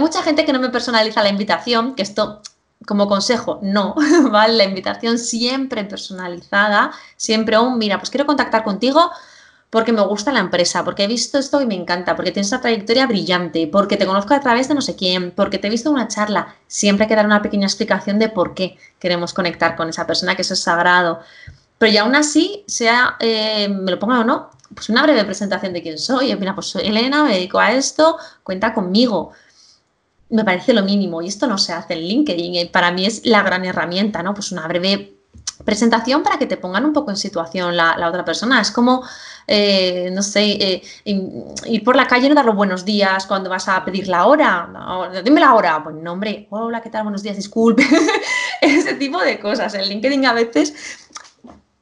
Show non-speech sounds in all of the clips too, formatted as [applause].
Mucha gente que no me personaliza la invitación, que esto como consejo, no, [laughs] ¿vale? La invitación siempre personalizada, siempre un, mira, pues quiero contactar contigo porque me gusta la empresa, porque he visto esto y me encanta, porque tienes una trayectoria brillante, porque te conozco a través de no sé quién, porque te he visto en una charla. Siempre hay que dar una pequeña explicación de por qué queremos conectar con esa persona, que eso es sagrado. Pero ya aún así, sea, eh, me lo ponga o no, pues una breve presentación de quién soy. Mira, pues soy Elena, me dedico a esto, cuenta conmigo. Me parece lo mínimo y esto no se hace en LinkedIn. Eh, para mí es la gran herramienta, ¿no? Pues una breve presentación para que te pongan un poco en situación la, otra persona. Es como, eh, no sé, eh, ir por la calle y no dar los buenos días cuando vas a pedir la hora. dime la hora. Pues no, hombre, hola, ¿qué tal? Buenos días, disculpe. [laughs] Ese tipo de cosas. En LinkedIn a veces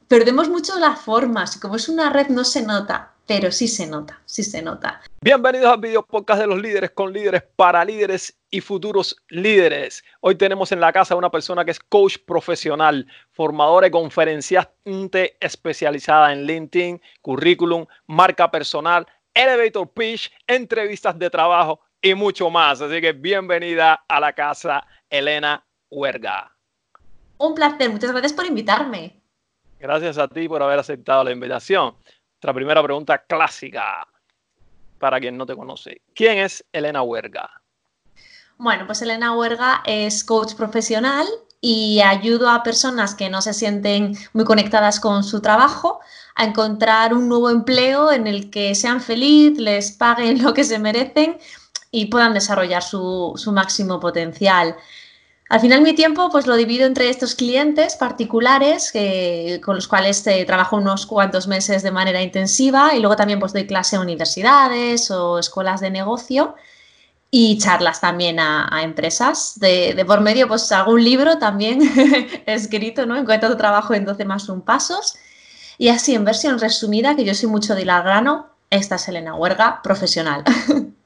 perdemos mucho las formas. Como es una red, no se nota pero sí se nota, sí se nota. Bienvenidos al video podcast de los líderes con líderes para líderes y futuros líderes. Hoy tenemos en la casa a una persona que es coach profesional, formadora y conferenciante especializada en LinkedIn, currículum, marca personal, elevator pitch, entrevistas de trabajo y mucho más. Así que bienvenida a la casa, Elena Huerga. Un placer, muchas gracias por invitarme. Gracias a ti por haber aceptado la invitación. Nuestra primera pregunta clásica para quien no te conoce. ¿Quién es Elena Huerga? Bueno, pues Elena Huerga es coach profesional y ayudo a personas que no se sienten muy conectadas con su trabajo a encontrar un nuevo empleo en el que sean felices, les paguen [laughs] lo que se merecen y puedan desarrollar su, su máximo potencial. Al final mi tiempo pues lo divido entre estos clientes particulares con los cuales eh, trabajo unos cuantos meses de manera intensiva y luego también pues doy clase a universidades o escuelas de negocio y charlas también a, empresas. De, por medio pues un libro también [laughs] escrito, ¿no? Encuentro trabajo en 12 más un pasos y así en versión resumida, que yo soy mucho de grano, esta es Elena Huerga, profesional. [laughs]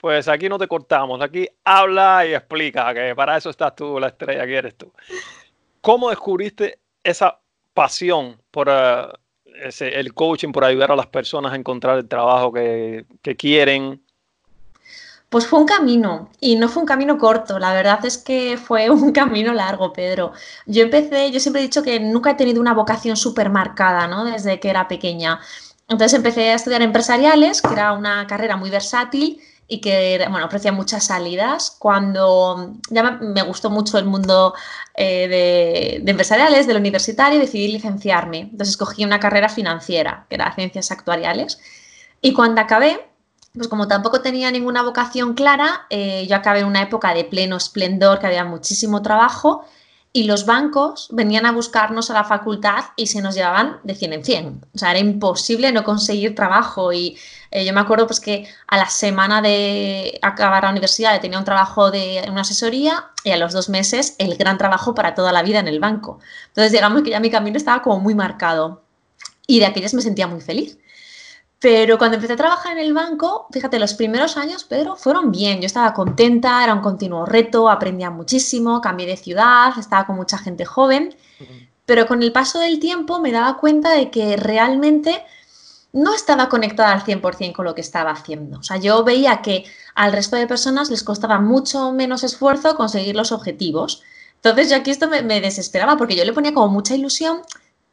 Pues aquí no te cortamos, aquí habla y explica, que para eso estás tú, la estrella que eres tú. ¿Cómo descubriste esa pasión por eh, el coaching, por ayudar a las personas a encontrar el trabajo que, que quieren? Pues fue un camino y no fue un camino corto, la verdad es que fue un [laughs] camino largo, Pedro. Yo empecé, yo siempre he dicho que nunca he tenido una vocación súper marcada, ¿no? Desde que era pequeña. Entonces empecé a estudiar empresariales, que era una carrera muy versátil y que bueno, ofrecía muchas salidas. Cuando ya me, gustó mucho el mundo eh, de, empresariales, del universitario, decidí licenciarme. Entonces escogí una carrera financiera, que era ciencias actuariales. Y cuando acabé, pues como tampoco tenía ninguna vocación clara, eh, yo acabé en una época de pleno esplendor, que había muchísimo trabajo y los bancos venían a buscarnos a la facultad y se nos llevaban de 100 en 100. O sea, era imposible no conseguir trabajo y eh, yo me acuerdo pues que a la semana de acabar la universidad tenía un trabajo de una asesoría y a los dos meses el gran trabajo para toda la vida en el banco. Entonces digamos que ya mi camino estaba como muy marcado y de aquellas me sentía muy feliz. Pero cuando empecé a trabajar en el banco, fíjate, los primeros años, Pedro, fueron bien. Yo estaba contenta, era un continuo reto, aprendía muchísimo, cambié de ciudad, estaba con mucha gente joven. Pero con el paso del tiempo me daba cuenta de que realmente no estaba conectada al 100% con lo que estaba haciendo. O sea, yo veía que al resto de personas les costaba mucho menos esfuerzo conseguir los objetivos. Entonces, yo aquí esto me, desesperaba porque yo le ponía como mucha ilusión,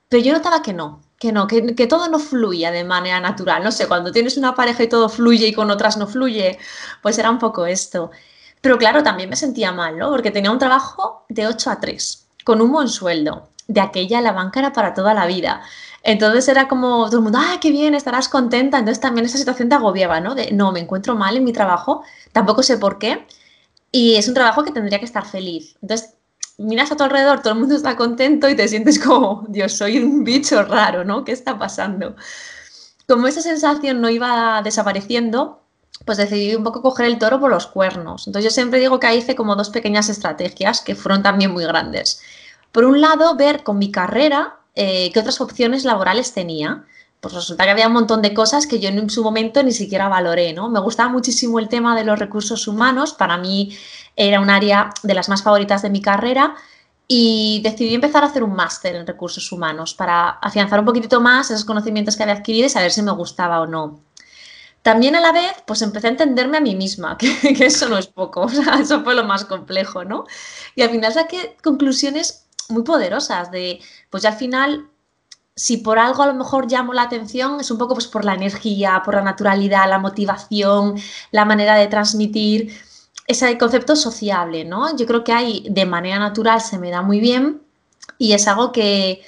pero yo notaba que no, que no, que, que, todo no fluía de manera natural. No sé, cuando tienes una pareja y todo fluye y con otras no fluye, pues era un poco esto. Pero claro, también me sentía mal, ¿no? Porque tenía un trabajo de 8 a 3, con un buen sueldo. De aquella la banca era para toda la vida. Entonces era como todo el mundo, ¡ah, qué bien! Estarás contenta. Entonces también esa situación te agobiaba, ¿no? De, no, me encuentro mal en mi trabajo, tampoco sé por qué. Y es un trabajo que tendría que estar feliz. Entonces miras a tu alrededor, todo el mundo está contento y te sientes como, Dios, soy un bicho raro, ¿no? ¿Qué está pasando? Como esa sensación no iba desapareciendo, pues decidí un poco coger el toro por los cuernos. Entonces yo siempre digo que ahí hice como dos pequeñas estrategias que fueron también muy grandes. Por un lado, ver con mi carrera eh, qué otras opciones laborales tenía. Pues resulta que había un montón de cosas que yo en su momento ni siquiera valoré, ¿no? Me gustaba muchísimo el tema de los recursos humanos, para mí era un área de las más favoritas de mi carrera y decidí empezar a hacer un máster en recursos humanos para afianzar un poquitito más esos conocimientos que había adquirido y saber si me gustaba o no. también a la vez, pues empecé a entenderme a mí misma, [laughs] que, eso no es poco, o sea, eso fue lo más complejo, ¿no? Y al final saqué conclusiones muy poderosas de, pues ya al final, si por algo a lo mejor llamo la atención, es un poco pues por la energía, por la naturalidad, la motivación, la manera de transmitir, ese concepto sociable, ¿no? Yo creo que ahí de manera natural se me da muy bien y es algo que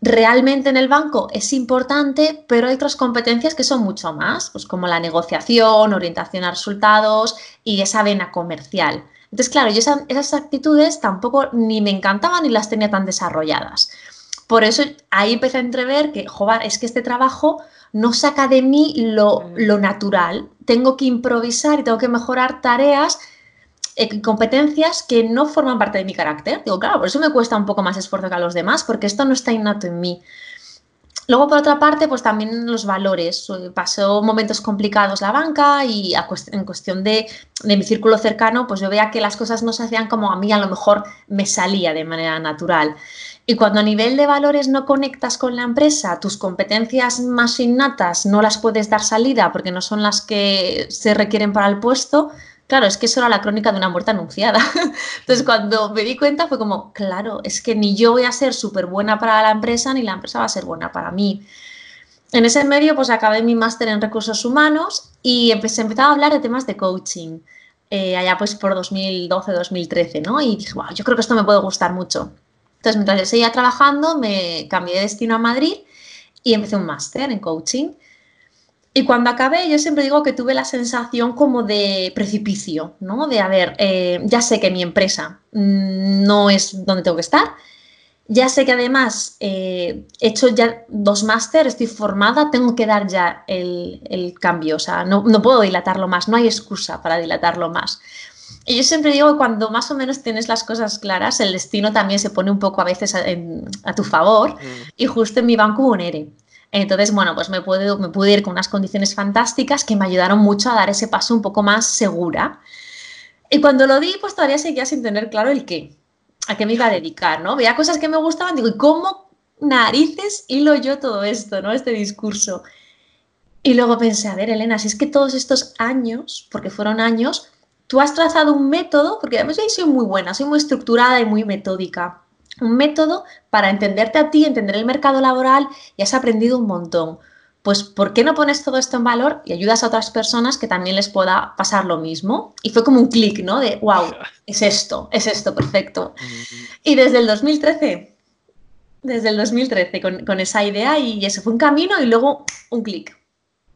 realmente en el banco es importante, pero hay otras competencias que son mucho más, pues como la negociación, orientación a resultados y esa vena comercial. Entonces, claro, yo esas, actitudes tampoco ni me encantaban ni las tenía tan desarrolladas. Por eso ahí empecé a entrever que, joder, es que este trabajo no saca de mí lo, lo natural. Tengo que improvisar y tengo que mejorar tareas y eh, competencias que no forman parte de mi carácter. Digo, claro, por eso me cuesta un poco más esfuerzo que a los demás, porque esto no está innato en mí. Luego, por otra parte, pues también los valores. Pasó momentos complicados la banca y en cuestión de, de, mi círculo cercano, pues yo veía que las cosas no se hacían como a mí a lo mejor me salía de manera natural. Y cuando a nivel de valores no conectas con la empresa, tus competencias más innatas no las puedes dar salida porque no son las que se requieren para el puesto, Claro, es que eso era la crónica de una muerte anunciada. [laughs] Entonces, cuando me di cuenta fue como, claro, es que ni yo voy a ser súper buena para la empresa, ni la empresa va a ser buena para mí. En ese medio, pues acabé mi máster en recursos humanos y empecé, empezaba a hablar de temas de coaching, eh, allá pues por 2012-2013, ¿no? Y dije, wow, yo creo que esto me puede gustar mucho. Entonces, mientras yo seguía trabajando, me cambié de destino a Madrid y empecé un máster en coaching. Y cuando acabé, yo siempre digo que tuve la sensación como de precipicio, ¿no? De, a ver, eh, ya sé que mi empresa no es donde tengo que estar, ya sé que además eh, he hecho ya dos máster, estoy formada, tengo que dar ya el, cambio, o sea, no, puedo dilatarlo más, no hay excusa para dilatarlo más. Y yo siempre digo que cuando más o menos tienes las cosas claras, el destino también se pone un poco a veces a, tu favor. Mm. Y justo en mi banco hubo un ERE. Entonces, bueno, pues me, puedo, me pude ir con unas condiciones fantásticas que me ayudaron mucho a dar ese paso un poco más segura. Y cuando lo di, pues todavía seguía sin tener claro el qué, a qué me iba a dedicar, ¿no? Veía cosas que me gustaban, digo, ¿y cómo narices hilo yo todo esto, ¿no? Este discurso. Y luego pensé, a ver, Elena, si es que todos estos años, porque fueron años, tú has trazado un método, porque además yo soy muy buena, soy muy estructurada y muy metódica un método para entenderte a ti, entender el mercado laboral y has aprendido un montón. Pues, ¿por qué no pones todo esto en valor y ayudas a otras personas que también les pueda pasar lo mismo? Y fue como un clic, ¿no? De, wow, [laughs] es esto, es esto, perfecto. Y desde el 2013, desde el 2013, con, esa idea y ese fue un camino y luego un clic.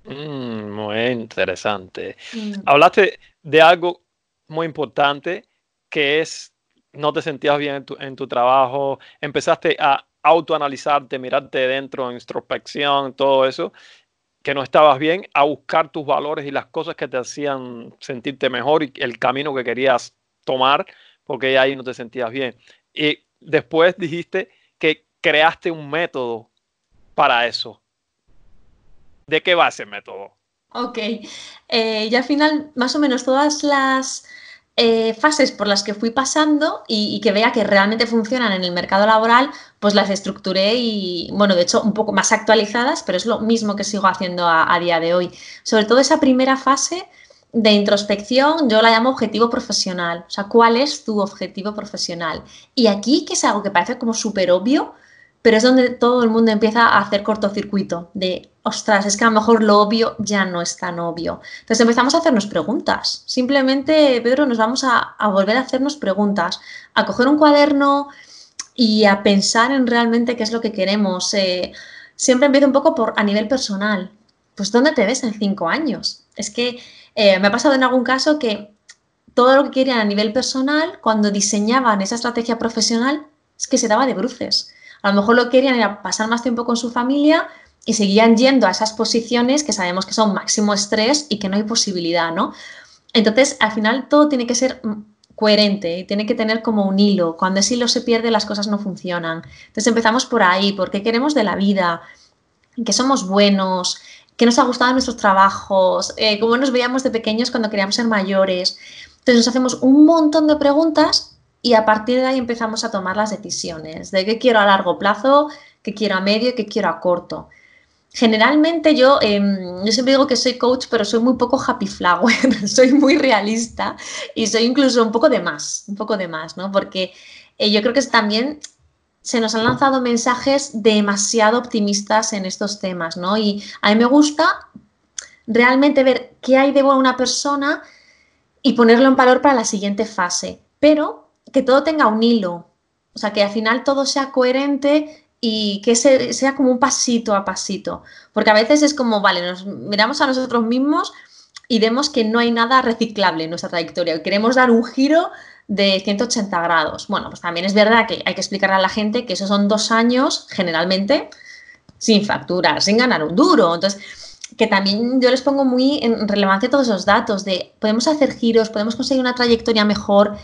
Mm, muy interesante. Mm. Hablaste de algo muy importante que es no te sentías bien en tu, trabajo, empezaste a autoanalizarte, mirarte dentro, introspección, todo eso, que no estabas bien, a buscar tus valores y las cosas que te hacían sentirte mejor y el camino que querías tomar, porque ahí no te sentías bien. Y después dijiste que creaste un método para eso. ¿De qué va ese método? Ok, eh, y al final más o menos todas las eh, fases por las que fui pasando y, que vea que realmente funcionan en el mercado laboral, pues las estructuré y, bueno, de hecho, un poco más actualizadas, pero es lo mismo que sigo haciendo a, día de hoy. Sobre todo esa primera fase de introspección, yo la llamo objetivo profesional. O sea, ¿cuál es tu objetivo profesional? Y aquí, que es algo que parece como súper obvio, pero es donde todo el mundo empieza a hacer cortocircuito de, ostras, es que a lo mejor lo obvio ya no es tan obvio. Entonces empezamos a hacernos preguntas. Simplemente, Pedro, nos vamos a, volver a hacernos preguntas, a coger un cuaderno y a pensar en realmente qué es lo que queremos. Eh, siempre empiezo un poco por a nivel personal. Pues ¿dónde te ves en cinco años? Es que eh, me ha pasado en algún caso que todo lo que querían a nivel personal, cuando diseñaban esa estrategia profesional, es que se daba de bruces. A lo mejor lo que querían era pasar más tiempo con su familia y seguían yendo a esas posiciones que sabemos que son máximo estrés y que no hay posibilidad, ¿no? Entonces, al final todo tiene que ser mm, coherente y tiene que tener como un hilo. Cuando ese hilo se pierde, las cosas no funcionan. Entonces empezamos por ahí, por qué queremos de la vida, que somos buenos, qué nos ha gustado nuestros trabajos, eh, cómo nos veíamos de pequeños cuando queríamos ser mayores. Entonces nos hacemos un montón de preguntas y a partir de ahí empezamos a tomar las decisiones de qué quiero a largo plazo, qué quiero a medio y qué quiero a corto. Generalmente yo, em, yo siempre digo que soy coach, pero soy muy poco happy flower, [laughs] soy muy realista y soy incluso un poco de más, un poco de más, ¿no? Porque eh, yo creo que también se nos han lanzado mensajes demasiado optimistas en estos temas, ¿no? Y a mí me gusta realmente ver qué hay de una persona y ponerlo en valor para la siguiente fase, pero que todo tenga un hilo, o sea, que al final todo sea coherente y que sea como un pasito a pasito, porque a veces es como, vale, nos miramos a nosotros mismos y vemos que no hay nada reciclable en nuestra trayectoria, queremos dar un giro de 180 grados. Bueno, pues también es verdad que hay que explicarle a la gente que esos son dos años, generalmente, sin facturar, sin ganar un duro. Entonces, que también yo les pongo muy en relevancia todos esos datos de podemos hacer giros, podemos conseguir una trayectoria mejor,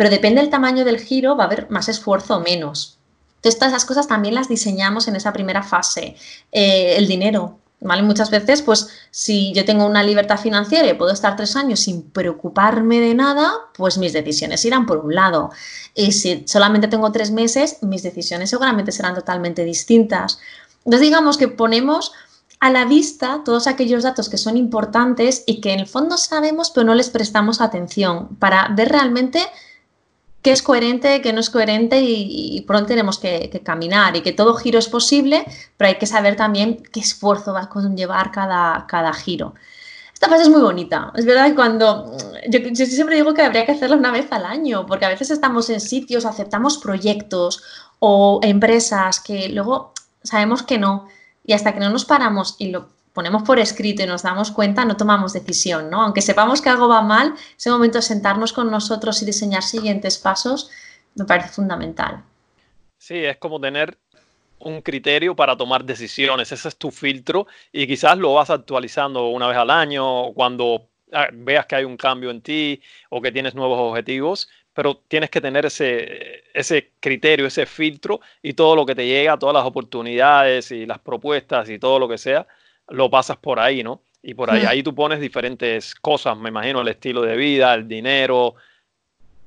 pero depende del tamaño del giro, va a haber más esfuerzo o menos. Entonces, todas esas cosas también las diseñamos en esa primera fase. Eh, el dinero, ¿vale? Muchas veces, pues si yo tengo una libertad financiera y puedo estar tres años sin preocuparme de nada, pues mis decisiones irán por un lado. Y si solamente tengo tres meses, mis decisiones seguramente serán totalmente distintas. Entonces, digamos que ponemos a la vista todos aquellos datos que son importantes y que en el fondo sabemos, pero no les prestamos atención para ver realmente qué es coherente, qué no es coherente y, por dónde tenemos que, caminar y que todo giro es posible, pero hay que saber también qué esfuerzo va a conllevar cada, cada giro. Esta fase es muy bonita. Es verdad que cuando. Yo, yo, siempre digo que habría que hacerla una vez al año, porque a veces estamos en sitios, aceptamos proyectos o empresas que luego sabemos que no. Y hasta que no nos paramos y lo ponemos por escrito y nos damos cuenta, no tomamos decisión, ¿no? Aunque sepamos que algo va mal, ese momento de sentarnos con nosotros y diseñar siguientes pasos me parece fundamental. Sí, es como tener un criterio para tomar decisiones, ese es tu filtro y quizás lo vas actualizando una vez al año cuando ah, veas que hay un cambio en ti o que tienes nuevos objetivos, pero tienes que tener ese, ese criterio, ese filtro y todo lo que te llega, todas las oportunidades y las propuestas y todo lo que sea, lo pasas por ahí, ¿no? Y por ahí, hmm. ahí tú pones diferentes cosas, me imagino, el estilo de vida, el dinero,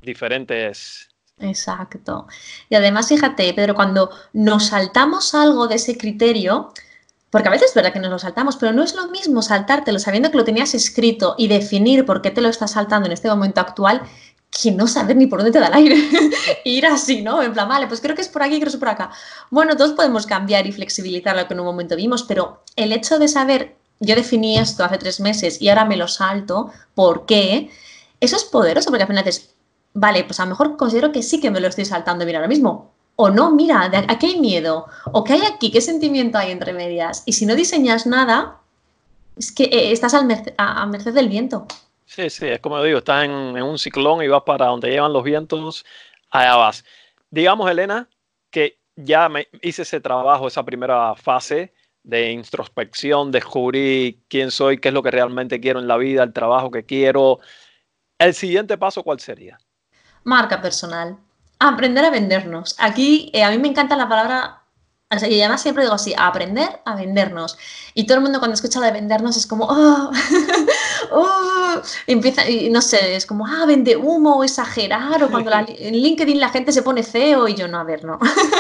diferentes... Exacto. Y además, fíjate, Pedro, cuando nos saltamos algo de ese criterio, porque a veces es verdad que nos lo saltamos, pero no es lo mismo saltártelo sabiendo que lo tenías escrito y definir por qué te lo estás saltando en este momento actual que no saber ni por dónde te da el aire. [laughs] Ir así, ¿no? En plan, vale, pues creo que es por aquí, creo que es por acá. Bueno, todos podemos cambiar y flexibilizar lo que en un momento vimos, pero el hecho de saber, yo definí esto hace tres meses y ahora me lo salto, ¿por qué? Eso es poderoso porque al final dices, vale, pues a lo mejor considero que sí que me lo estoy saltando, mira, ahora mismo. O no, mira, ¿a qué hay miedo? ¿O qué hay aquí? ¿Qué sentimiento hay entre medias? Y si no diseñas nada, es que eh, estás a merced del viento. Sí, sí, es como digo, estás en, un ciclón y vas para donde llevan los vientos, allá vas. Digamos, Elena, que ya me hice ese trabajo, esa primera fase de introspección, descubrí quién soy, qué es lo que realmente quiero en la vida, el trabajo que quiero. ¿El siguiente paso cuál sería? Marca personal. Aprender a vendernos. Aquí eh, a mí me encanta la palabra y además siempre digo así, aprender a vendernos. Y todo el mundo cuando escucha de vendernos es como, oh, [laughs] oh, empieza, y no sé, es como, ah, vende humo, exagerar, o cuando [laughs] en LinkedIn la gente se pone feo y yo no, a ver, no.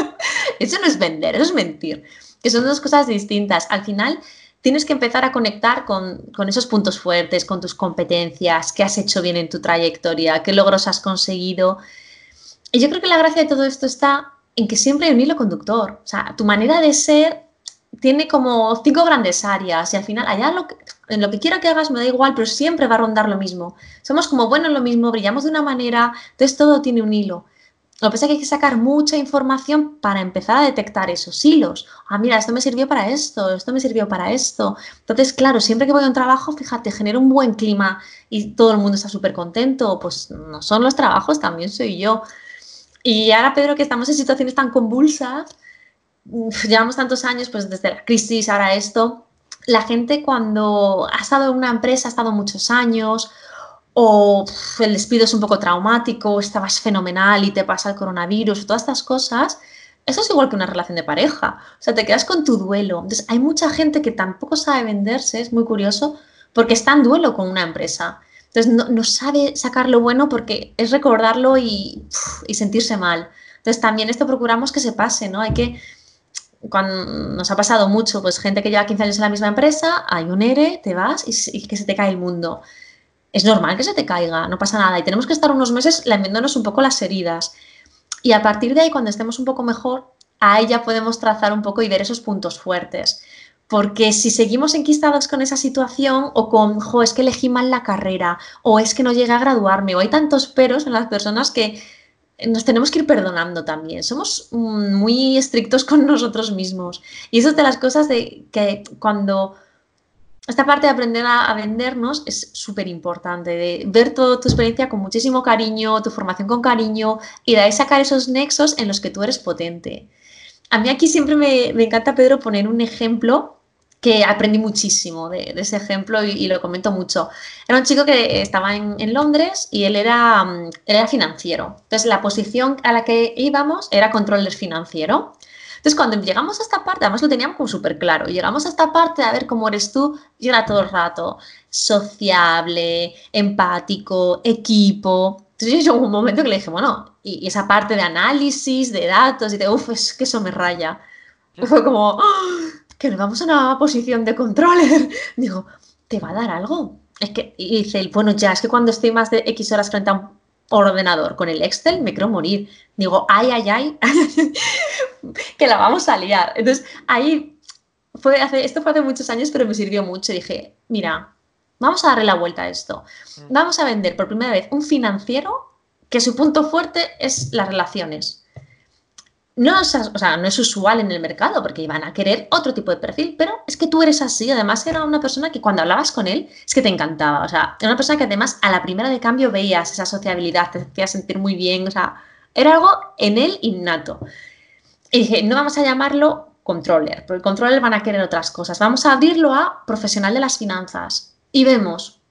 [laughs] eso no es vender, eso es mentir. Que son dos cosas distintas. Al final tienes que empezar a conectar con, con esos puntos fuertes, con tus competencias, qué has hecho bien en tu trayectoria, qué logros has conseguido. Y yo creo que la gracia de todo esto está en que siempre hay un hilo conductor. O sea, tu manera de ser tiene como cinco grandes áreas y al final allá lo en lo que quiera que hagas me da igual, pero siempre va a rondar lo mismo. Somos como buenos lo mismo, brillamos de una manera, entonces todo tiene un hilo. Lo que pasa es que hay que sacar mucha información para empezar a detectar esos hilos. Ah, mira, esto me sirvió para esto, esto me sirvió para esto. Entonces, claro, siempre que voy a un trabajo, fíjate, genero un buen clima y todo el mundo está súper contento. Pues no son los trabajos, también soy yo. Y ahora, Pedro, que estamos en situaciones tan convulsas, llevamos tantos años, pues desde la crisis, ahora esto, la gente cuando ha estado en una empresa, ha estado muchos años, o el despido es un poco traumático, estabas fenomenal y te pasa el coronavirus, todas estas cosas, eso es igual que una relación de pareja. O sea, te quedas con tu duelo. Entonces, hay mucha gente que tampoco sabe venderse, es muy curioso, porque está en duelo con una empresa. Entonces no, sabe sacar lo bueno porque es recordarlo y, sentirse mal. Entonces también esto procuramos que se pase, ¿no? Hay que cuando nos ha pasado mucho, pues gente que lleva 15 años en la misma empresa, hay un ERE, te vas y, que se te cae el mundo. Es normal que se te caiga, no pasa nada. Y tenemos que estar unos meses lamiéndonos un poco las heridas. Y a partir de ahí, cuando estemos un poco mejor, ahí ya podemos trazar un poco y ver esos puntos fuertes. Porque si seguimos enquistados con esa situación o con, jo, es que elegí mal la carrera, o es que no llegué a graduarme, o hay tantos peros en las personas que nos tenemos que ir perdonando también. Somos mm, muy estrictos con nosotros mismos. Y eso es de las cosas de que cuando esta parte de aprender a, vendernos es súper importante, de ver toda tu experiencia con muchísimo cariño, tu formación con cariño y de ahí sacar esos nexos en los que tú eres potente. A mí aquí siempre me, encanta, Pedro, poner un ejemplo que aprendí muchísimo de, ese ejemplo y, lo comento mucho. Era un chico que estaba en, Londres y él era, mm, era financiero. Entonces, la posición a la que íbamos era controller financiero. Entonces, cuando llegamos a esta parte, además lo teníamos como súper claro, llegamos a esta parte a ver cómo eres tú, y era todo el rato sociable, empático, equipo. Entonces, yo un momento que le dije, bueno, y, esa parte de análisis, de datos, y de, uff, es que eso me raya. fue como, ¡Ah! Que nos vamos a una posición de controller. [laughs] Digo, ¿te va a dar algo? Es que, y dice, bueno, ya, es que cuando estoy más de X horas frente a un ordenador con el Excel, me quiero morir. Digo, ay, ay, ay, [laughs] que la vamos a liar. Entonces, ahí, fue hace, esto fue hace muchos años, pero me sirvió mucho. Dije, mira, vamos a darle la vuelta a esto. Mm. Vamos a vender por primera vez un financiero que su punto fuerte es las relaciones no es, o sea, no es usual en el mercado porque iban a querer otro tipo de perfil, pero es que tú eres así. Además, era una persona que cuando hablabas con él es que te encantaba. O sea, era una persona que además a la primera de cambio veías esa sociabilidad, te hacía sentir muy bien. O sea, era algo en él innato. Y dije, no vamos a llamarlo controller, porque controller van a querer otras cosas. Vamos a abrirlo a profesional de las finanzas. Y vemos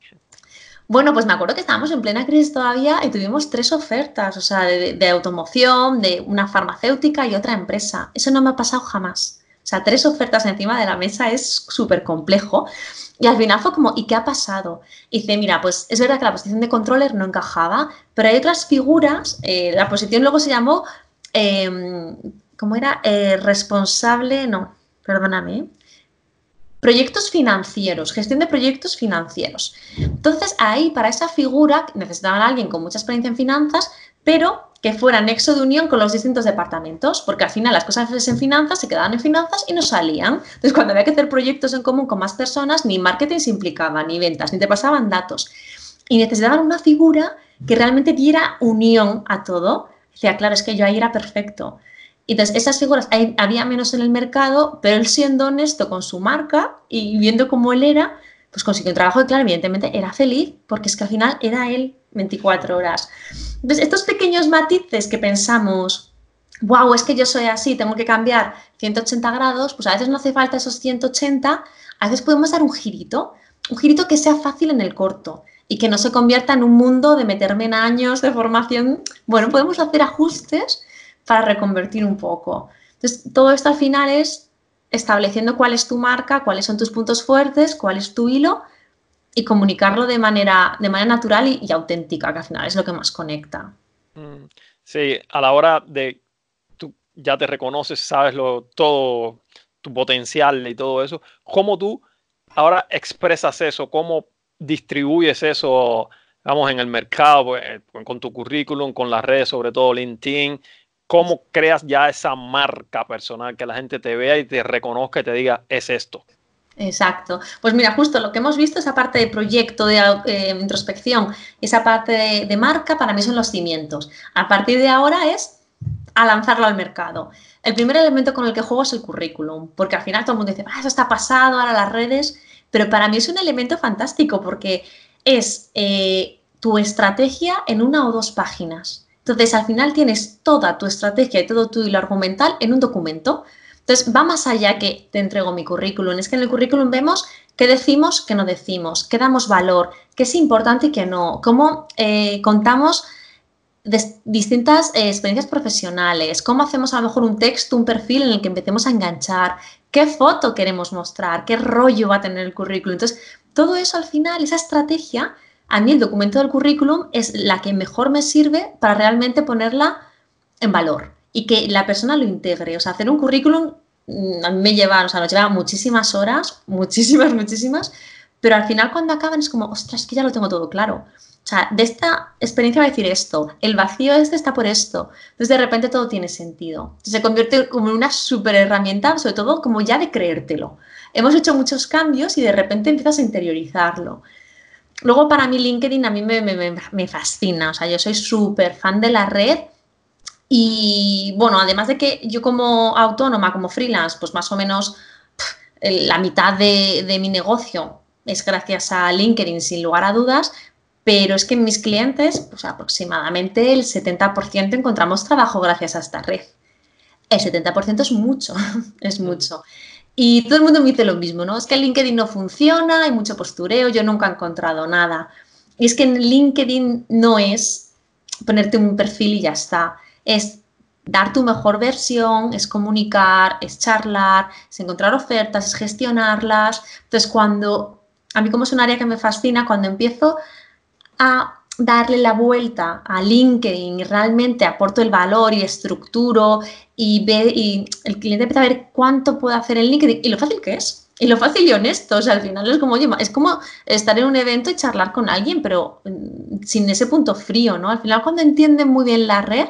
bueno, pues me acuerdo que estábamos en plena crisis todavía y tuvimos tres ofertas, o sea, de, automoción, de una farmacéutica y otra empresa. Eso no me ha pasado jamás. O sea, tres ofertas encima de la mesa es súper complejo. Y al final fue como, ¿y qué ha pasado? Y dice, mira, pues es verdad que la posición de controller no encajaba, pero hay otras figuras, eh, la posición luego se llamó, em, ¿cómo era? Eh, responsable, no, perdóname, Proyectos financieros, gestión de proyectos financieros. Entonces, ahí para esa figura necesitaban a alguien con mucha experiencia en finanzas, pero que fuera nexo de unión con los distintos departamentos, porque al final las cosas en finanzas se quedaban en finanzas y no salían. Entonces, cuando había que hacer proyectos en común con más personas, ni marketing se implicaba, ni ventas, ni te pasaban datos. Y necesitaban una figura que realmente diera unión a todo. Decía, claro, es que yo ahí era perfecto. Entonces, esas figuras había menos en el mercado, pero él siendo honesto con su marca y viendo cómo él era, pues consiguió un trabajo y claro, evidentemente era feliz porque es que al final era él 24 horas. Entonces, estos pequeños matices que pensamos, wow, es que yo soy así, tengo que cambiar 180 grados, pues a veces no hace falta esos 180, a veces podemos dar un girito, un girito que sea fácil en el corto y que no se convierta en un mundo de meterme en años de formación. Bueno, podemos hacer ajustes para reconvertir un poco. Entonces, todo esto al final es estableciendo cuál es tu marca, cuáles son tus puntos fuertes, cuál es tu hilo y comunicarlo de manera, de manera natural y, auténtica, que al final es lo que más conecta. Mm, sí, a la hora de tú ya te reconoces, sabes lo, todo tu potencial y todo eso, ¿cómo tú ahora expresas eso? ¿Cómo distribuyes eso, vamos, en el mercado, pues, con tu currículum, con las redes, sobre todo LinkedIn? Cómo creas ya esa marca personal, que la gente te vea y te reconozca y te diga, es esto. Exacto. Pues mira, justo lo que hemos visto, esa parte de proyecto, de eh, introspección, esa parte de, marca, para mí son los cimientos. A partir de ahora es a lanzarlo al mercado. El primer elemento con el que juego es el currículum, porque al final todo el mundo dice, ah, eso está pasado, ahora las redes, pero para mí es un elemento fantástico porque es eh, tu estrategia en una o dos páginas. Entonces, al final tienes toda tu estrategia y todo tu argumental en un documento. Entonces, va más allá que te entrego mi currículum. Es que en el currículum vemos qué decimos, qué no decimos, qué damos valor, qué es importante y qué no, cómo eh, contamos distintas eh, experiencias profesionales, cómo hacemos a lo mejor un texto, un perfil en el que empecemos a enganchar, qué foto queremos mostrar, qué rollo va a tener el currículum. Entonces, todo eso al final, esa estrategia, a mí el documento del currículum es la que mejor me sirve para realmente ponerla en valor y que la persona lo integre. O sea, hacer un currículum mm, a me llevan, o sea, nos llevan muchísimas horas, muchísimas, [laughs] muchísimas, pero al final cuando acaban es como, ostras, que ya lo tengo todo claro. O sea, de esta experiencia va a decir esto, el vacío este está por esto. Entonces de repente todo tiene sentido. se convierte como en una super herramienta, sobre todo como ya de creértelo. Hemos hecho muchos cambios y de repente empiezas a interiorizarlo. Luego para mí LinkedIn a mí me, me fascina, o sea, yo soy súper fan de la red y bueno, además de que yo como autónoma, como freelance, pues más o menos la mitad de, de mi negocio es gracias a LinkedIn sin lugar a dudas, pero es que en mis clientes, pues aproximadamente el 70% encontramos trabajo gracias a esta red. El 70% es mucho, [laughs] es mucho. Y todo el mundo me dice lo mismo, ¿no? Es que LinkedIn no funciona, hay mucho postureo, yo nunca he encontrado nada. Es que en LinkedIn no es ponerte un perfil y ya está. Es dar tu mejor versión, es comunicar, es charlar, es encontrar ofertas, es gestionarlas. Entonces, cuando, a mí como es un área que me fascina, cuando empiezo a darle la vuelta a LinkedIn y realmente aporto el valor y estructuro y, ve, y el cliente empieza a ver cuánto puede hacer en LinkedIn y lo fácil que es. Y lo fácil y honesto, o sea, al final es como, es como estar en un evento y charlar con alguien, pero mm, sin ese punto frío, ¿no? Al final cuando entienden muy bien la red,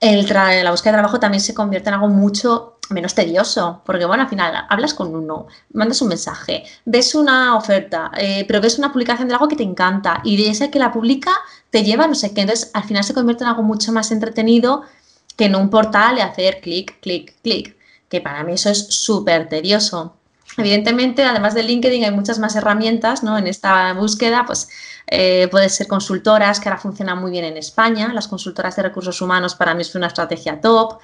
el la búsqueda de trabajo también se convierte en algo mucho menos tedioso, porque bueno, al final hablas con uno, mandas un mensaje, ves una oferta, eh, pero ves una publicación de algo que te encanta y de ese que la publica te lleva no sé qué, entonces al final se convierte en algo mucho más entretenido que en un portal y hacer clic, clic, clic, que para mí eso es súper tedioso. Evidentemente, además de LinkedIn, hay muchas más herramientas ¿no? en esta búsqueda, pues eh, puede ser consultoras, que ahora funcionan muy bien en España. Las consultoras de recursos humanos para mí es una estrategia top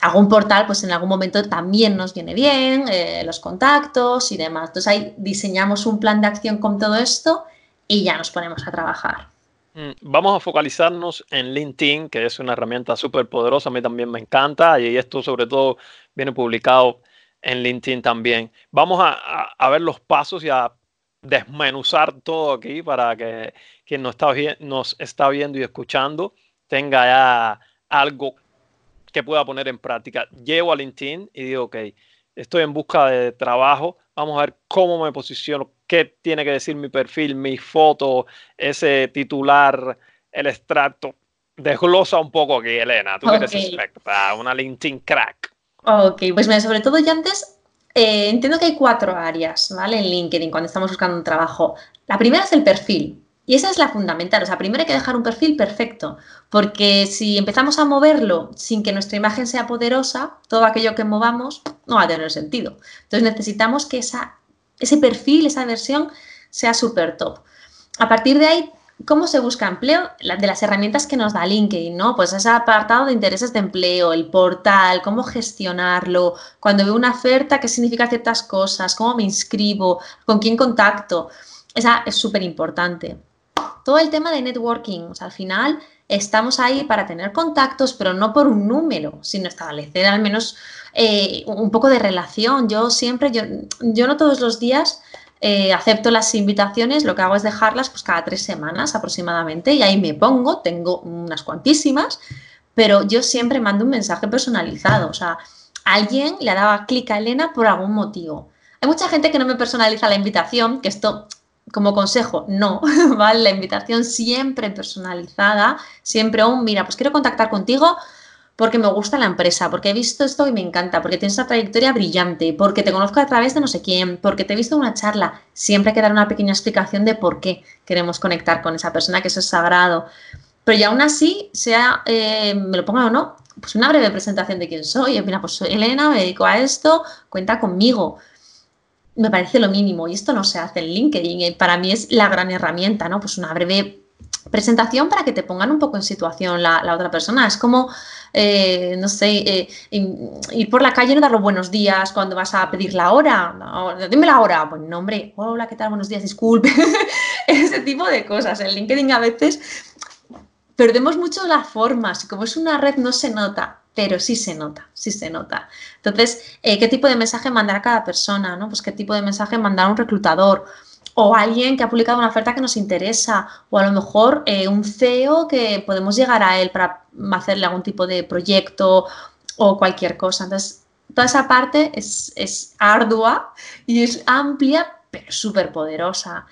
algún portal, pues en algún momento también nos viene bien, eh, los contactos y demás. Entonces ahí diseñamos un plan de acción con todo esto y ya nos ponemos a trabajar. Mm, vamos a focalizarnos en LinkedIn, que es una herramienta súper poderosa, a mí también me encanta y esto sobre todo viene publicado en LinkedIn también. Vamos a, a, ver los pasos y a desmenuzar todo aquí para que quien nos está, nos está viendo y escuchando tenga ya algo que pueda poner en práctica. Llego a LinkedIn y digo, ok, estoy en busca de trabajo, vamos a ver cómo me posiciono, qué tiene que decir mi perfil, mi foto, ese titular, el extracto. Desglosa un poco aquí, Elena, tú eres experta, una LinkedIn crack. Ok, pues mira, sobre todo yo antes eh, entiendo que hay cuatro áreas, ¿vale? En LinkedIn cuando estamos buscando un trabajo. La primera es el perfil, y esa es la fundamental. O sea, primero hay que dejar un perfil perfecto, porque si empezamos a moverlo sin que nuestra imagen sea poderosa, todo aquello que movamos no va a tener sentido. Entonces necesitamos que ese perfil, esa versión, sea súper top. A partir de ahí, ¿cómo se busca empleo? De las herramientas que nos da LinkedIn, ¿no? Pues ese apartado de intereses de empleo, el portal, cómo gestionarlo, cuando veo una oferta, qué significa ciertas cosas, cómo me inscribo, con quién contacto. Esa es súper importante todo el tema de networking. O sea, al final estamos ahí para tener contactos, pero no por un número, sino establecer al menos eh, un poco de relación. Yo siempre, yo, yo no todos los días eh, acepto las invitaciones, lo que hago es dejarlas pues cada tres semanas aproximadamente y ahí me pongo, tengo unas cuantísimas, pero yo siempre mando un mensaje personalizado. O sea, alguien le daba clic a Elena por algún motivo. Hay mucha gente que no me personaliza la invitación, que esto como consejo, no, [laughs] ¿vale? La invitación siempre personalizada, siempre un, mira, pues quiero contactar contigo porque me gusta la empresa, porque he visto esto y me encanta, porque tienes una trayectoria brillante, porque te conozco a través de no sé quién, porque te he visto en una charla. Siempre hay que dar una pequeña explicación de por qué queremos conectar con esa persona, que eso es sagrado. Pero ya aún así, sea, eh, me lo ponga o no, pues una breve presentación de quién soy. Mira, pues soy Elena, me dedico a esto, cuenta conmigo me parece lo mínimo y esto no se hace en LinkedIn. Eh, para mí es la gran herramienta, ¿no? Pues una breve presentación para que te pongan un poco en situación la, otra persona. Es como, eh, no sé, eh, ir por la calle y no dar los buenos días cuando vas a pedir la hora. dime la hora. Pues no, hombre, hola, ¿qué tal? Buenos días, disculpe. [laughs] Ese tipo de cosas. En LinkedIn a veces perdemos mucho las formas. Como es una red, no se nota pero sí se nota, sí se nota. Entonces, eh, ¿qué tipo de mensaje mandar a cada persona? ¿no? Pues qué tipo de mensaje mandar a un reclutador o alguien que ha publicado una oferta que nos interesa, o a lo mejor eh, un CEO que podemos llegar a él para hacerle algún tipo de proyecto o cualquier cosa. Entonces, toda esa parte es, es ardua y es amplia, pero súper poderosa.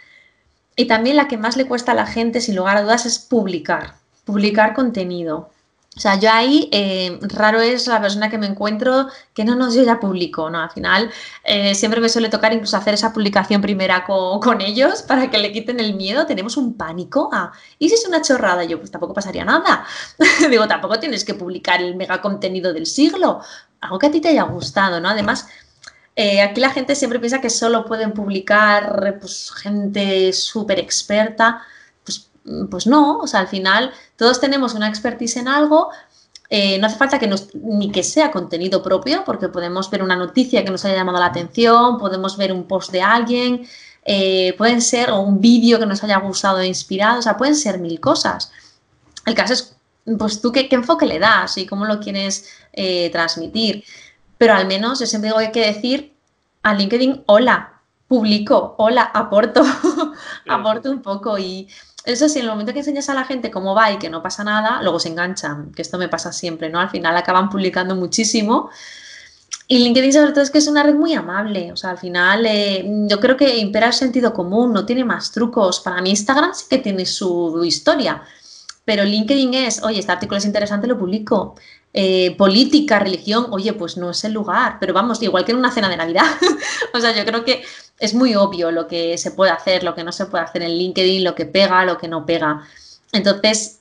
Y también la que más le cuesta a la gente, sin lugar a dudas, es publicar, publicar contenido. O sea, yo ahí eh, raro es la persona que me encuentro que no, no, yo ya publico, ¿no? Al final eh, siempre me suele tocar incluso hacer esa publicación primera con, ellos [laughs] para que le quiten el miedo. Tenemos un pánico. Ah, ¿y si es una chorrada? Yo, pues tampoco pasaría nada. [laughs] Digo, tampoco tienes que publicar el mega contenido del siglo. Algo que a ti te haya gustado, ¿no? Además, eh, aquí la gente siempre piensa que solo pueden publicar pues, gente súper experta. Pues, pues no, o sea, al final todos tenemos una expertise en algo. Eh, no hace falta que ni que sea contenido propio, porque podemos ver una noticia que nos haya llamado la atención, podemos ver un post de alguien, eh, pueden ser un vídeo que nos haya gustado e inspirado, o sea, pueden ser mil cosas. El caso es, pues tú qué, enfoque le das y cómo lo quieres transmitir pero al menos yo siempre digo que hay que decir a LinkedIn, hola, publico, hola, aporto, [laughs] aporto un poco y eso sí, en el momento que enseñas a la gente cómo va y que no pasa nada, luego se enganchan, que esto me pasa siempre, ¿no? Al final acaban publicando muchísimo. Y LinkedIn sobre todo es que es una red muy amable, o sea, al final eh, yo creo que impera el sentido común, no tiene más trucos. Para mí Instagram sí que tiene su historia, pero LinkedIn es, oye, este artículo es interesante, lo publico. Eh, política, religión, oye, pues no es el lugar, pero vamos, igual que en una cena de Navidad. [laughs] o sea, yo creo que es muy obvio lo que se puede hacer, lo que no se puede hacer en LinkedIn, lo que pega, lo que no pega. Entonces,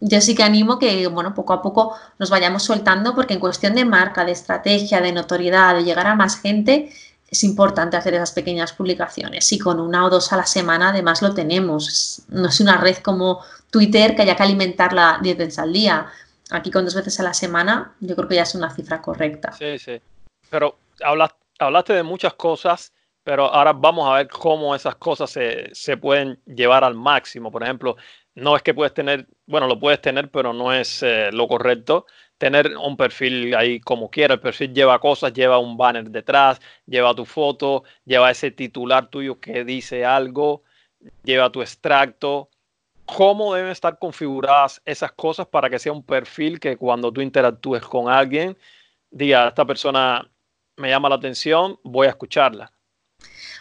yo sí que animo que, bueno, poco a poco nos vayamos soltando, porque en cuestión de marca, de estrategia, de notoriedad, de llegar a más gente, es importante hacer esas pequeñas publicaciones. Y con una o dos a la semana, además, lo tenemos. No es una red como Twitter que haya que alimentarla 10 veces al día aquí con dos veces a la semana, yo creo que ya es una cifra correcta. Sí, sí. Pero hablaste de muchas cosas, pero ahora vamos a ver cómo esas cosas se, pueden llevar al máximo. Por ejemplo, no es que puedes tener, bueno, lo puedes tener, pero no es eh, lo correcto. Tener un perfil ahí como quiera. El perfil lleva cosas, lleva un banner detrás, lleva tu foto, lleva ese titular tuyo que dice algo, lleva tu extracto, cómo deben estar configuradas esas cosas para que sea un perfil que cuando tú interactúes con alguien, diga, esta persona me llama la atención, voy a escucharla.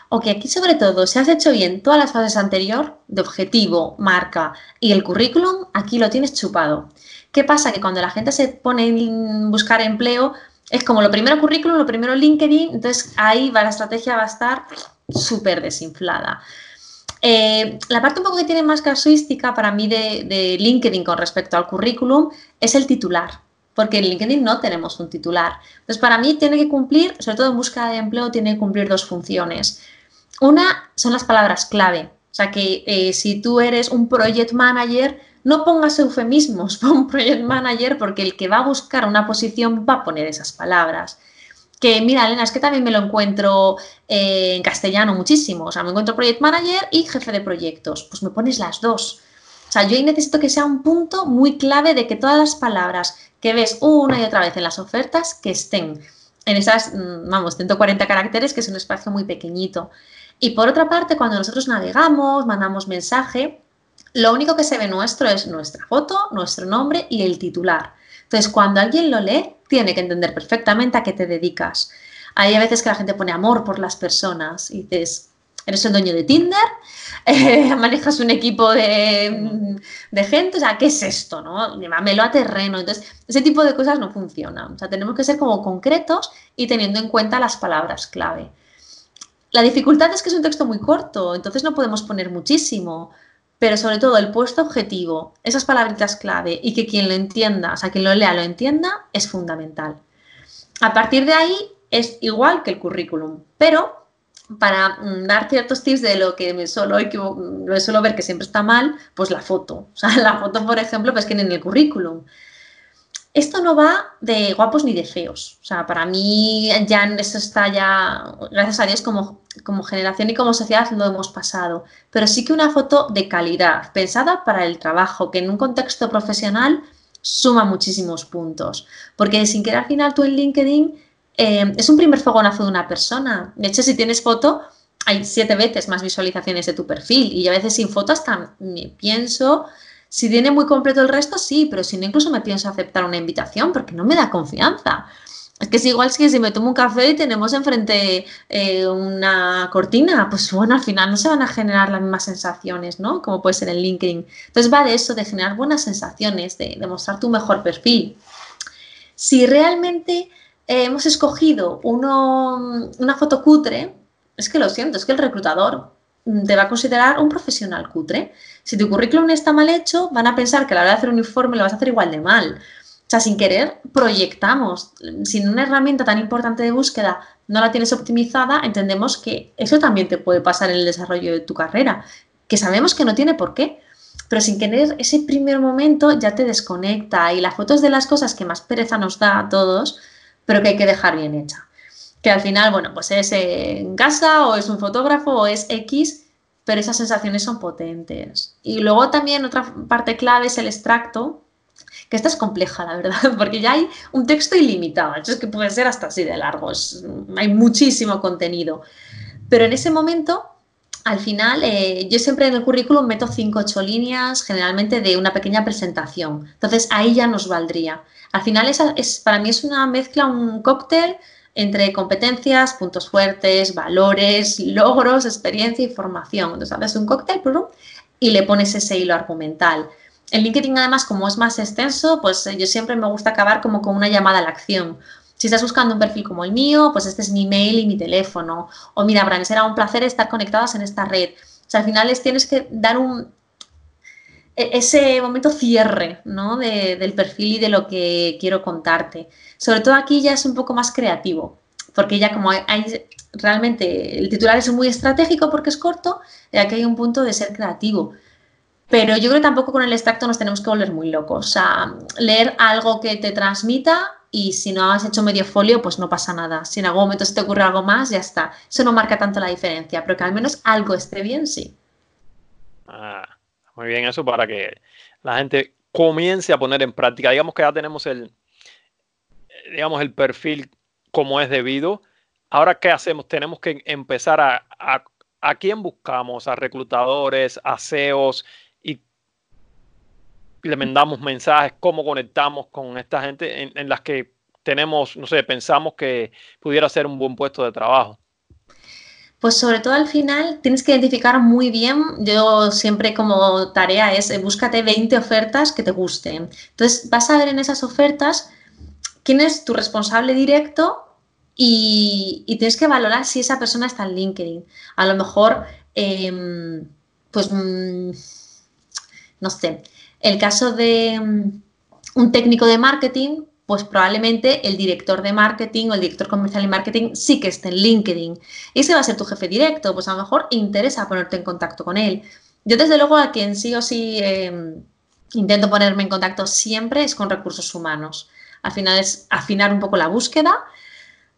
Ok, aquí sobre todo, si has hecho bien todas las fases anteriores, de objetivo, marca y el currículum, aquí lo tienes chupado. ¿Qué pasa? Que cuando la gente se pone en buscar empleo, es como lo primero currículum, lo primero LinkedIn, entonces ahí va la estrategia va a estar súper desinflada. Eh, la parte un poco que tiene más casuística para mí de, LinkedIn con respecto al currículum es el titular, porque en LinkedIn no tenemos un titular. Entonces, para mí tiene que cumplir, sobre todo en búsqueda de empleo, tiene que cumplir dos funciones. Una son las palabras clave. O sea, que eh, si tú eres un project manager, no pongas eufemismos, [laughs] pon project manager porque el que va a buscar una posición va a poner esas palabras que mira, Elena, es que también me lo encuentro eh, en castellano muchísimo. O sea, me encuentro Project Manager y jefe de proyectos. Pues me pones las dos. O sea, yo ahí necesito que sea un punto muy clave de que todas las palabras que ves una y otra vez en las ofertas, que estén en esas, mm, vamos, 140 caracteres, que es un espacio muy pequeñito. Y por otra parte, cuando nosotros navegamos, mandamos mensaje, lo único que se ve nuestro es nuestra foto, nuestro nombre y el titular. Entonces, cuando alguien lo lee, tiene que entender perfectamente a qué te dedicas. Hay a veces que la gente pone amor por las personas y dices, eres el dueño de Tinder, [laughs] eh, manejas un equipo de, gente, o sea, ¿qué es esto? No? Llévamelo a terreno. Entonces, ese tipo de cosas no funcionan. O sea, tenemos que ser como concretos y teniendo en cuenta las palabras clave. La dificultad es que es un texto muy corto, entonces no podemos poner muchísimo pero sobre todo el puesto objetivo, esas palabritas clave y que quien lo entienda, o sea, quien lo lea lo entienda, es fundamental. A partir de ahí es igual que el currículum, pero para mm, dar ciertos tips de lo que me suelo, lo suelo ver que siempre está mal, pues la foto. [laughs] O sea, la foto, por ejemplo, pues que en el currículum. Esto no va de guapos ni de feos. O sea, para mí ya eso está ya, gracias a Dios, como, como generación y como sociedad lo hemos pasado. Pero sí que una foto de calidad, pensada para el trabajo, que en un contexto profesional suma muchísimos puntos. Porque sin querer al final tú en LinkedIn eh, es un primer fogonazo de una persona. De hecho, si tienes foto, hay siete veces más visualizaciones de tu perfil. Y a veces sin foto hasta me pienso si tiene muy completo el resto, sí, pero si no, incluso me pienso aceptar una invitación porque no me da confianza. Es que es igual que si me tomo un café y tenemos enfrente eh, una cortina, pues bueno, al final no se van a generar las mismas sensaciones, ¿no? Como puede ser en LinkedIn. Entonces va de eso, de generar buenas sensaciones, de, mostrar tu mejor perfil. Si realmente eh, hemos escogido una foto cutre, es que lo siento, es que el reclutador te va a considerar un profesional cutre. Si tu currículum está mal hecho, van a pensar que a la hora de hacer un informe lo vas a hacer igual de mal. O sea, sin querer, proyectamos. Sin una herramienta tan importante de búsqueda no la tienes optimizada, entendemos que eso también te puede pasar en el desarrollo de tu carrera, que sabemos que no tiene por qué, pero sin querer ese primer momento ya te desconecta y la foto es de las cosas que más pereza nos da a todos, pero que hay que dejar bien hecha. Que al final, bueno, pues es en casa o es un fotógrafo o es X, pero esas sensaciones son potentes. Y luego también otra parte clave es el extracto, que esta es compleja, la verdad, [laughs] porque ya hay un texto ilimitado, es que puede ser hasta así de largo, hay muchísimo contenido. Pero en ese momento, al final, eh, yo siempre en el currículum meto 5 8 líneas, generalmente de una pequeña presentación. Entonces ahí ya nos valdría. Al final, es, para mí es una mezcla, un cóctel entre competencias, puntos fuertes, valores, logros, experiencia y formación. Entonces, haces un cóctel y le pones ese hilo argumental. En LinkedIn, además, como es más extenso, pues eh, yo siempre me gusta acabar como con una llamada a la acción. Si estás buscando un perfil como el mío, pues este es mi email y mi teléfono. O mira, Bran, será un placer estar conectadas en esta red. O sea, al final les tienes que dar un, ese momento cierre ¿no? del perfil y de lo que quiero contarte. Sobre todo aquí ya es un poco más creativo, porque ya como hay, realmente el titular es muy estratégico porque es corto, aquí hay un punto de ser creativo. Pero yo creo que tampoco con el extracto nos tenemos que volver muy locos. O sea, leer algo que te transmita y si no has hecho medio folio, pues no pasa nada. Si en algún momento se te ocurre algo más, ya está. Eso no marca tanto la diferencia, pero que al menos algo esté bien, sí. Ah, muy bien eso para que la gente comience a poner en práctica. Digamos que ya tenemos el, digamos, el perfil como es debido. Ahora, ¿qué hacemos? Tenemos que empezar a, a, a quién buscamos, a reclutadores, a CEOs, le mandamos mensajes, cómo conectamos con esta gente en, las que tenemos, no sé, pensamos que pudiera ser un buen puesto de trabajo. Pues sobre todo al final tienes que identificar muy bien, yo siempre como tarea es eh, búscate 20 ofertas que te gusten. Entonces vas a ver en esas ofertas quién es tu responsable directo y, tienes que valorar si esa persona está en LinkedIn. A lo mejor, em, pues, mm, no sé, el caso de mm, un técnico de marketing, pues probablemente el director de marketing o el director comercial y marketing sí que esté en LinkedIn. Ese va a ser tu jefe directo, pues a lo mejor interesa ponerte en contacto con él. Yo desde luego a quien sí o sí em, intento ponerme en contacto siempre es con recursos humanos. Al final es afinar un poco la búsqueda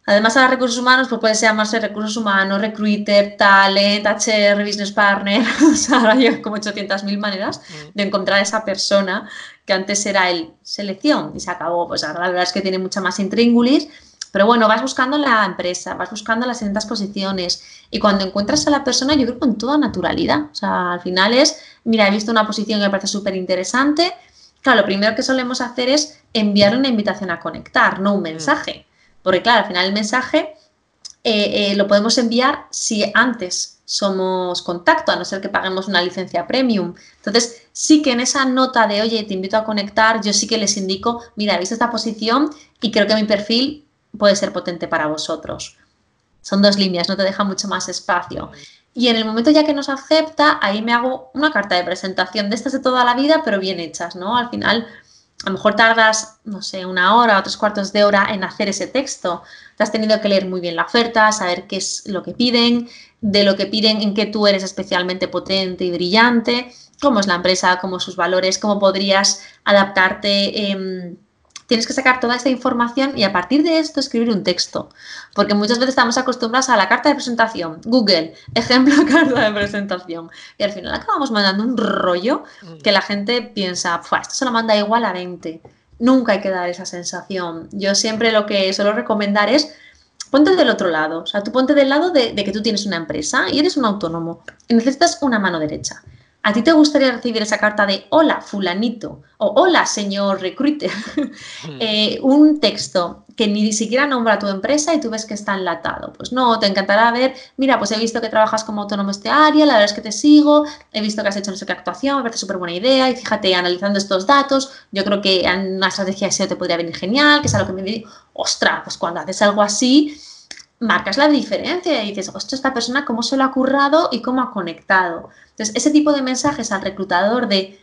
Además, a recursos humanos, pues puede llamarse recursos humanos, recruiter, talent, HR, business partner. [laughs] o sea, ahora hay como 800.000 maneras mm. de encontrar a esa persona que antes era el selección y se acabó. Pues ahora la verdad es que tiene mucha más intríngulis. Pero bueno, vas buscando la empresa, vas buscando las distintas posiciones y cuando encuentras a la persona, yo creo con toda naturalidad. O sea, al final es, mira, he visto una posición que me parece súper interesante. Claro, lo primero que solemos hacer es enviarle una invitación a conectar, no un mm. mensaje. Porque claro, al final el mensaje eh, eh, lo podemos enviar si antes somos contacto, a no ser que paguemos una licencia premium. Entonces, sí que en esa nota de, oye, te invito a conectar, yo sí que les indico, mira, he visto esta posición y creo que mi perfil puede ser potente para vosotros. Son dos líneas, no te deja mucho más espacio. Y en el momento ya que nos acepta, ahí me hago una carta de presentación de estas de toda la vida, pero bien hechas, ¿no? Al final a lo mejor tardas, no sé, una hora o tres cuartos de hora en hacer ese texto. Te has tenido que leer muy bien la oferta, saber qué es lo que piden, de lo que piden, en qué tú eres especialmente potente y brillante, cómo es la empresa, cómo sus valores, cómo podrías adaptarte. Em, tienes que sacar toda esta información y a partir de esto escribir un texto. Porque muchas veces estamos acostumbrados a la carta de presentación, Google, ejemplo [laughs] carta de presentación. Y al final acabamos mandando un rollo mm. que la gente piensa, esto se lo manda igual a 20. Nunca hay que dar esa sensación. Yo siempre lo que suelo recomendar es ponte del otro lado. O sea, tú ponte del lado de, de, que tú tienes una empresa y eres un autónomo y necesitas una mano derecha. ¿A ti te gustaría recibir esa carta de hola, fulanito? O hola, señor recruiter. Hmm. Eh, un texto que ni siquiera nombra a tu empresa y tú ves que está enlatado. Pues no, te encantará ver, mira, pues he visto que trabajas como autónomo este área, la verdad es que te sigo, he visto que has hecho no sé qué actuación, me parece súper buena idea y fíjate, analizando estos datos, yo creo que una estrategia de SEO te podría venir genial, que es algo que me digo, ostras, pues cuando haces algo así, marcas la diferencia y dices, ostras, esta persona cómo se lo ha currado y cómo ha conectado. Entonces, ese tipo de mensajes al reclutador de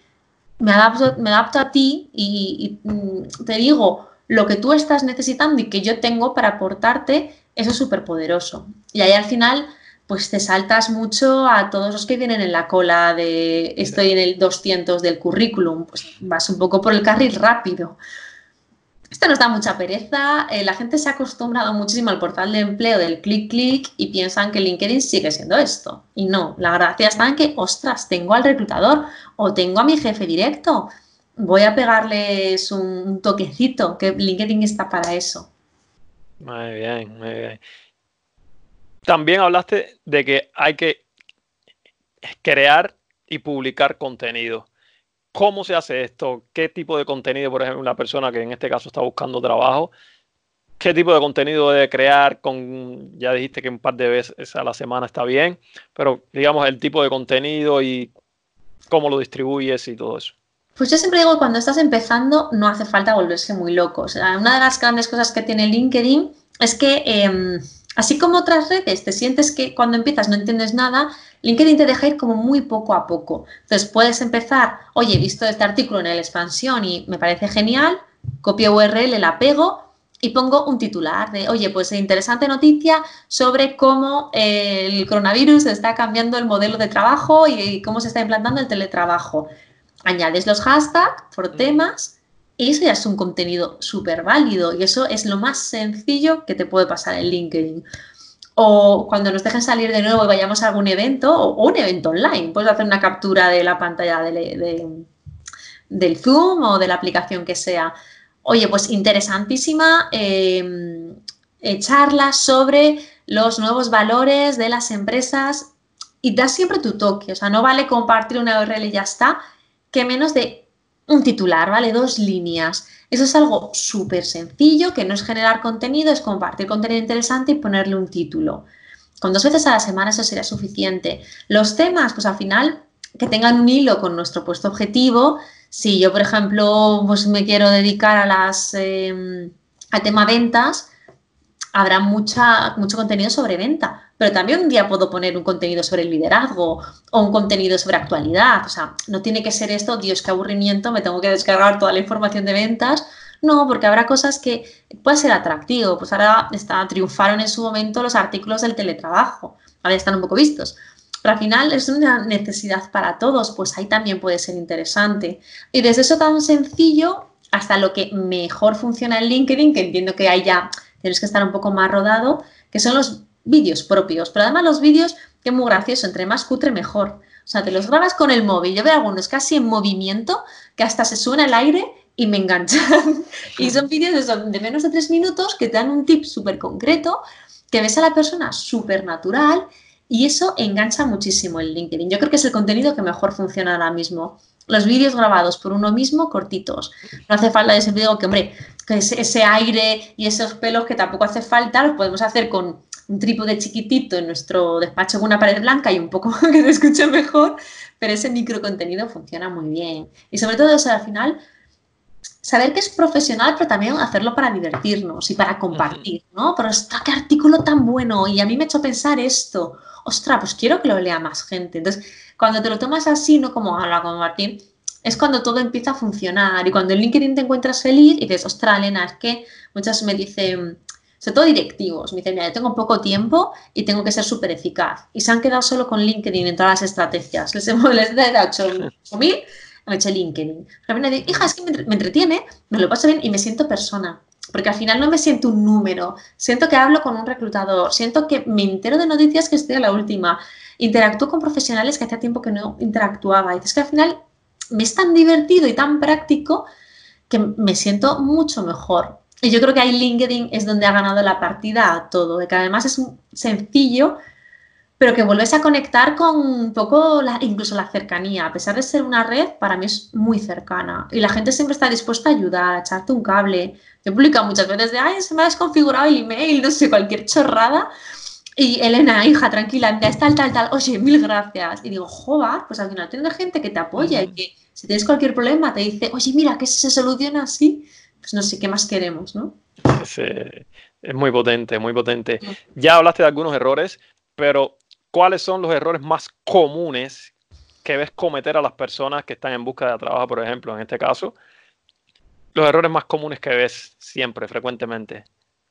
me adapto, me adapto a ti y, mm, te digo lo que tú estás necesitando y que yo tengo para aportarte, eso es súper poderoso. Y ahí al final, pues te saltas mucho a todos los que vienen en la cola de estoy en el 200 del currículum, pues vas un poco por el carril rápido. Esto nos da mucha pereza. Eh, la gente se ha acostumbrado muchísimo al portal de empleo del clic clic y piensan que LinkedIn sigue siendo esto. Y no, la gracia está en que, ostras, tengo al reclutador o tengo a mi jefe directo. Voy a pegarles un toquecito, que LinkedIn está para eso. Muy bien, muy bien. También hablaste de que hay que crear y publicar contenido. ¿Cómo se hace esto? ¿Qué tipo de contenido, por ejemplo, una persona que en este caso está buscando trabajo, qué tipo de contenido debe crear? Con, ya dijiste que un par de veces a la semana está bien, pero digamos el tipo de contenido y cómo lo distribuyes y todo eso. Pues yo siempre digo que cuando estás empezando no hace falta volverse muy loco. una de las grandes cosas que tiene LinkedIn es que, em, así como otras redes, te sientes que cuando empiezas no entiendes nada, LinkedIn te deja ir como muy poco a poco. Entonces puedes empezar, oye, he visto este artículo en el expansión y me parece genial, copio URL, la pego y pongo un titular de, oye, pues interesante noticia sobre cómo el coronavirus está cambiando el modelo de trabajo y cómo se está implantando el teletrabajo. Añades los hashtags por temas eso ya es un contenido súper válido y eso es lo más sencillo que te puede pasar en LinkedIn o cuando nos dejen salir de nuevo y vayamos a algún evento o, un evento online, puedes hacer una captura de la pantalla del Zoom o de la aplicación que sea. Oye, pues interesantísima em, eh, charla sobre los nuevos valores de las empresas y da siempre tu toque, o sea, no vale compartir una URL y ya está, que menos de un titular, ¿vale? Dos líneas. Eso es algo súper sencillo, que no es generar contenido, es compartir contenido interesante y ponerle un título. Con dos veces a la semana eso sería suficiente. Los temas, pues al final, que tengan un hilo con nuestro puesto objetivo. Si yo, por ejemplo, pues me quiero dedicar a las, em, al tema ventas, habrá mucha, mucho contenido sobre venta, pero también un día puedo poner un contenido sobre el liderazgo o un contenido sobre actualidad. O sea, no tiene que ser esto, Dios, qué aburrimiento, me tengo que descargar toda la información de ventas. No, porque habrá cosas que pueden ser atractivo. Pues ahora está, triunfaron en su momento los artículos del teletrabajo. Ahora están un poco vistos. Pero al final es una necesidad para todos, pues ahí también puede ser interesante. Y desde eso tan sencillo hasta lo que mejor funciona en LinkedIn, que entiendo que hay ya tienes que estar un poco más rodado, que son los vídeos propios. Pero además los vídeos, que es muy gracioso, entre más cutre mejor. O sea, te los grabas con el móvil. Yo veo algunos casi en movimiento, que hasta se suena el aire y me enganchan. [laughs] y son vídeos de, de menos de tres minutos que te dan un tip súper concreto, que ves a la persona súper natural y eso engancha muchísimo el LinkedIn. Yo creo que es el contenido que mejor funciona ahora mismo. Los vídeos grabados por uno mismo, cortitos. No hace falta, yo siempre digo que, hombre, que ese, aire y esos pelos que tampoco hace falta, los podemos hacer con un trípode chiquitito en nuestro despacho con una pared blanca y un poco [laughs] que se escuche mejor, pero ese micro contenido funciona muy bien. Y sobre todo, al final, saber que es profesional, pero también hacerlo para divertirnos y para compartir, ¿no? Pero está qué artículo tan bueno y a mí me ha hecho pensar esto. Ostras, pues quiero que lo lea más gente. Entonces, cuando te lo tomas así, no como a compartir, es cuando todo empieza a funcionar y cuando en LinkedIn te encuentras feliz y dices, ostras, Elena, es que muchas me dicen, sobre todo directivos, me dicen, mira, yo tengo poco tiempo y tengo que ser súper eficaz. Y se han quedado solo con LinkedIn en todas las estrategias. Les, hemos, he dado 8.000, han hecho LinkedIn. Pero me dicen, hija, es que me entretiene, me lo paso bien y me siento persona. Porque al final no me siento un número, siento que hablo con un reclutador, siento que me entero de noticias que estoy a la última, interactúo con profesionales que hacía tiempo que no interactuaba. Y es que al final es tan divertido y tan práctico que me siento mucho mejor. Y yo creo que ahí LinkedIn es donde ha ganado la partida a todo, de que además es sencillo pero que vuelves a conectar con un poco, la, incluso la cercanía. A pesar de ser una red, para mí es muy cercana. Y la gente siempre está dispuesta a ayudar, a echarte un cable. Yo he publicado muchas veces de, ay, se me ha desconfigurado el email, no sé, cualquier chorrada. Y Elena, hija, tranquila, mira, es tal, tal, tal, oye, mil gracias. Y digo, joder, pues al final tienes gente que te apoya y que si tienes cualquier problema te dice, oye, mira, que se soluciona así, pues no sé qué más queremos, ¿no? Sí, es muy potente, muy potente. Ya hablaste de algunos errores, pero ¿cuáles son los errores más comunes que ves cometer a las personas que están en busca de trabajo, por ejemplo, en este caso? Los errores más comunes que ves siempre, frecuentemente.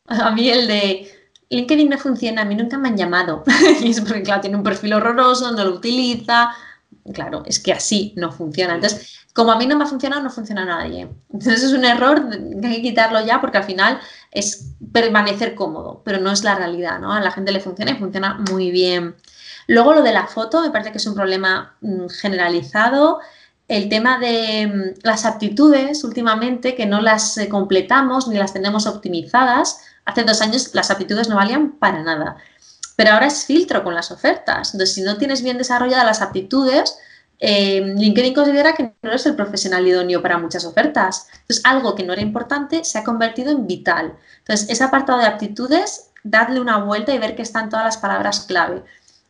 A mí el de LinkedIn no funciona, a mí nunca me han llamado. [laughs] y es porque, claro, tiene un perfil horroroso, no lo utiliza. Claro, es que así no funciona. Entonces, como a mí no me ha funcionado, no funciona a nadie. Entonces es un error que hay que quitarlo ya porque al final es permanecer cómodo, pero no es la realidad, ¿no? A la gente le funciona y funciona muy bien. Luego lo de la foto me parece que es un problema mm, generalizado. El tema de mm, las aptitudes últimamente, que no las eh, completamos ni las tenemos optimizadas. Hace dos años las aptitudes no valían para nada. Pero ahora es filtro con las ofertas. Entonces, si no tienes bien desarrolladas las aptitudes, eh, LinkedIn considera que no eres el profesional idóneo para muchas ofertas. Entonces, algo que no era importante se ha convertido en vital. Entonces, ese apartado de aptitudes, dadle una vuelta y ver que están todas las palabras clave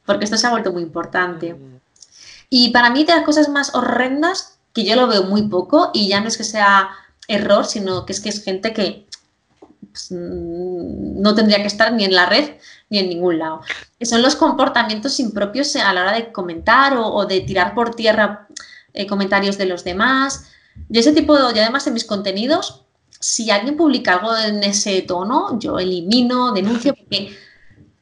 porque esto se ha vuelto muy importante. Y para mí de las cosas más horrendas, que yo lo veo muy poco, y ya no es que sea error, sino que es que es gente que pues, mm, no tendría que estar ni en la red ni en ningún lado. Son los comportamientos impropios a la hora de comentar o, de tirar por tierra eh, comentarios de los demás. Yo ese tipo de, y además en mis contenidos, si alguien publica algo en ese tono, yo elimino, denuncio, porque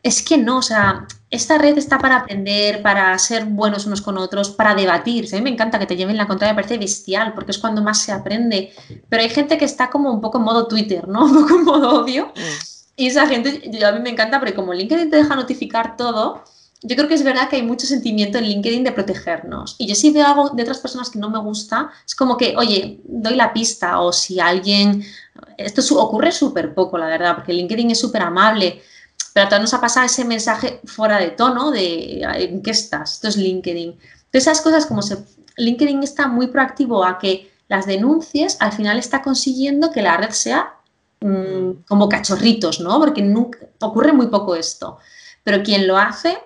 es que no, o sea, esta red está para aprender, para ser buenos unos con otros, para debatir. A mí me encanta que te lleven la contraria, me parece bestial, porque es cuando más se aprende. Pero hay gente que está como un poco en modo Twitter, ¿no? [laughs] Un poco en modo odio. Mm. Y esa gente, a mí me encanta, porque como LinkedIn te deja notificar todo, yo creo que es verdad que hay mucho sentimiento en LinkedIn de protegernos. Y yo si veo algo de otras personas que no me gusta, es como que, oye, doy la pista, o si alguien... Esto ocurre súper poco, la verdad, porque LinkedIn es súper amable pero a todos nos ha pasado ese mensaje fuera de tono de ¿en qué estás? Esto es LinkedIn. Entonces, esas cosas como se, LinkedIn está muy proactivo a que las denuncies, al final está consiguiendo que la red sea mm, como cachorritos, ¿no? Porque nunca, ocurre muy poco esto. Pero quien lo hace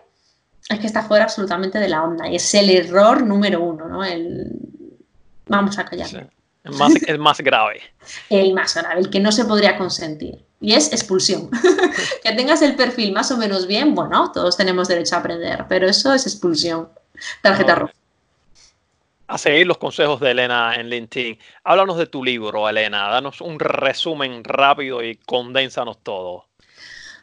es que está fuera absolutamente de la onda y es el error número uno, ¿no? El, vamos a callar. El, más, [laughs] el más grave. el más grave, el que no se podría consentir y es expulsión. [laughs] que tengas el perfil más o menos bien, bueno, todos tenemos derecho a aprender, pero eso es expulsión. Tarjeta roja. A seguir los consejos de Elena en LinkedIn. Háblanos de tu libro, Elena. Danos un resumen rápido y condénsanos todo.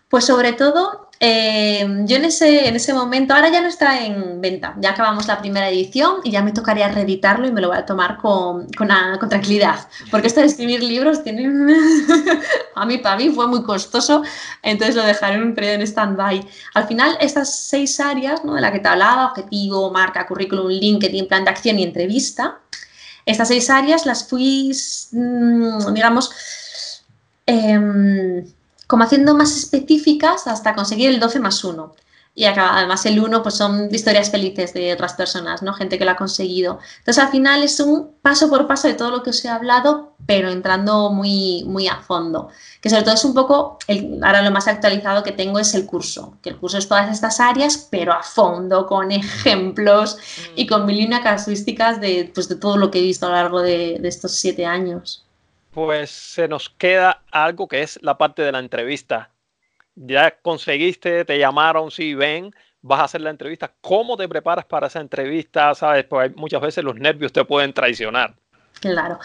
Pues sobre todo, eh, yo en ese, en ese momento, ahora ya no está en venta, ya acabamos la primera edición y ya me tocaría reeditarlo y me lo voy a tomar con, con, con tranquilidad, porque esto de escribir libros tiene, [laughs] a mí para mí fue muy costoso, entonces lo dejaré en un periodo en stand-by. Al final, estas seis áreas ¿no? de las que te hablaba, objetivo, marca, currículum, LinkedIn, plan de acción y entrevista, estas seis áreas las fui, mm, digamos, eh, como haciendo más específicas hasta conseguir el 12 más 1. Y además el 1 pues son historias felices de otras personas, ¿no? Gente que lo ha conseguido. Entonces al final es un paso por paso de todo lo que os he hablado, pero entrando muy, muy a fondo. Que sobre todo es un poco, el, ahora lo más actualizado que tengo es el curso, que el curso es todas estas áreas, pero a fondo, con ejemplos mm. y con mil y una casuísticas de, pues, de todo lo que he visto a lo largo de, de estos siete años pues se nos queda algo que es la parte de la entrevista. Ya conseguiste, te llamaron, sí, ven, vas a hacer la entrevista. ¿Cómo te preparas para esa entrevista? Sabes, pues muchas veces los nervios te pueden traicionar. Claro.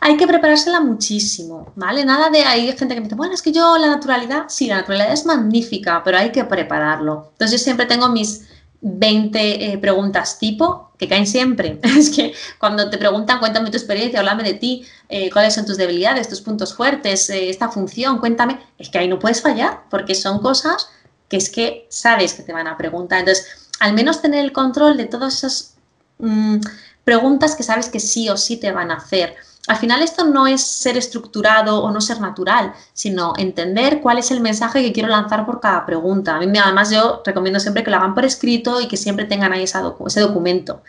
Hay que preparársela muchísimo, ¿vale? Nada de hay gente que me dice, bueno, es que yo la naturalidad, sí, la naturalidad es magnífica, pero hay que prepararlo. Entonces yo siempre tengo mis 20 eh, preguntas tipo que caen siempre. [laughs] Es que cuando te preguntan, cuéntame tu experiencia, háblame de ti, eh, cuáles son tus debilidades, tus puntos fuertes, eh, esta función, cuéntame, es que ahí no puedes fallar porque son cosas que es que sabes que te van a preguntar. Entonces, al menos tener el control de todas esas mm, preguntas que sabes que sí o sí te van a hacer. Al final esto no es ser estructurado o no ser natural, sino entender cuál es el mensaje que quiero lanzar por cada pregunta. A mí además yo recomiendo siempre que lo hagan por escrito y que siempre tengan ahí ese documento.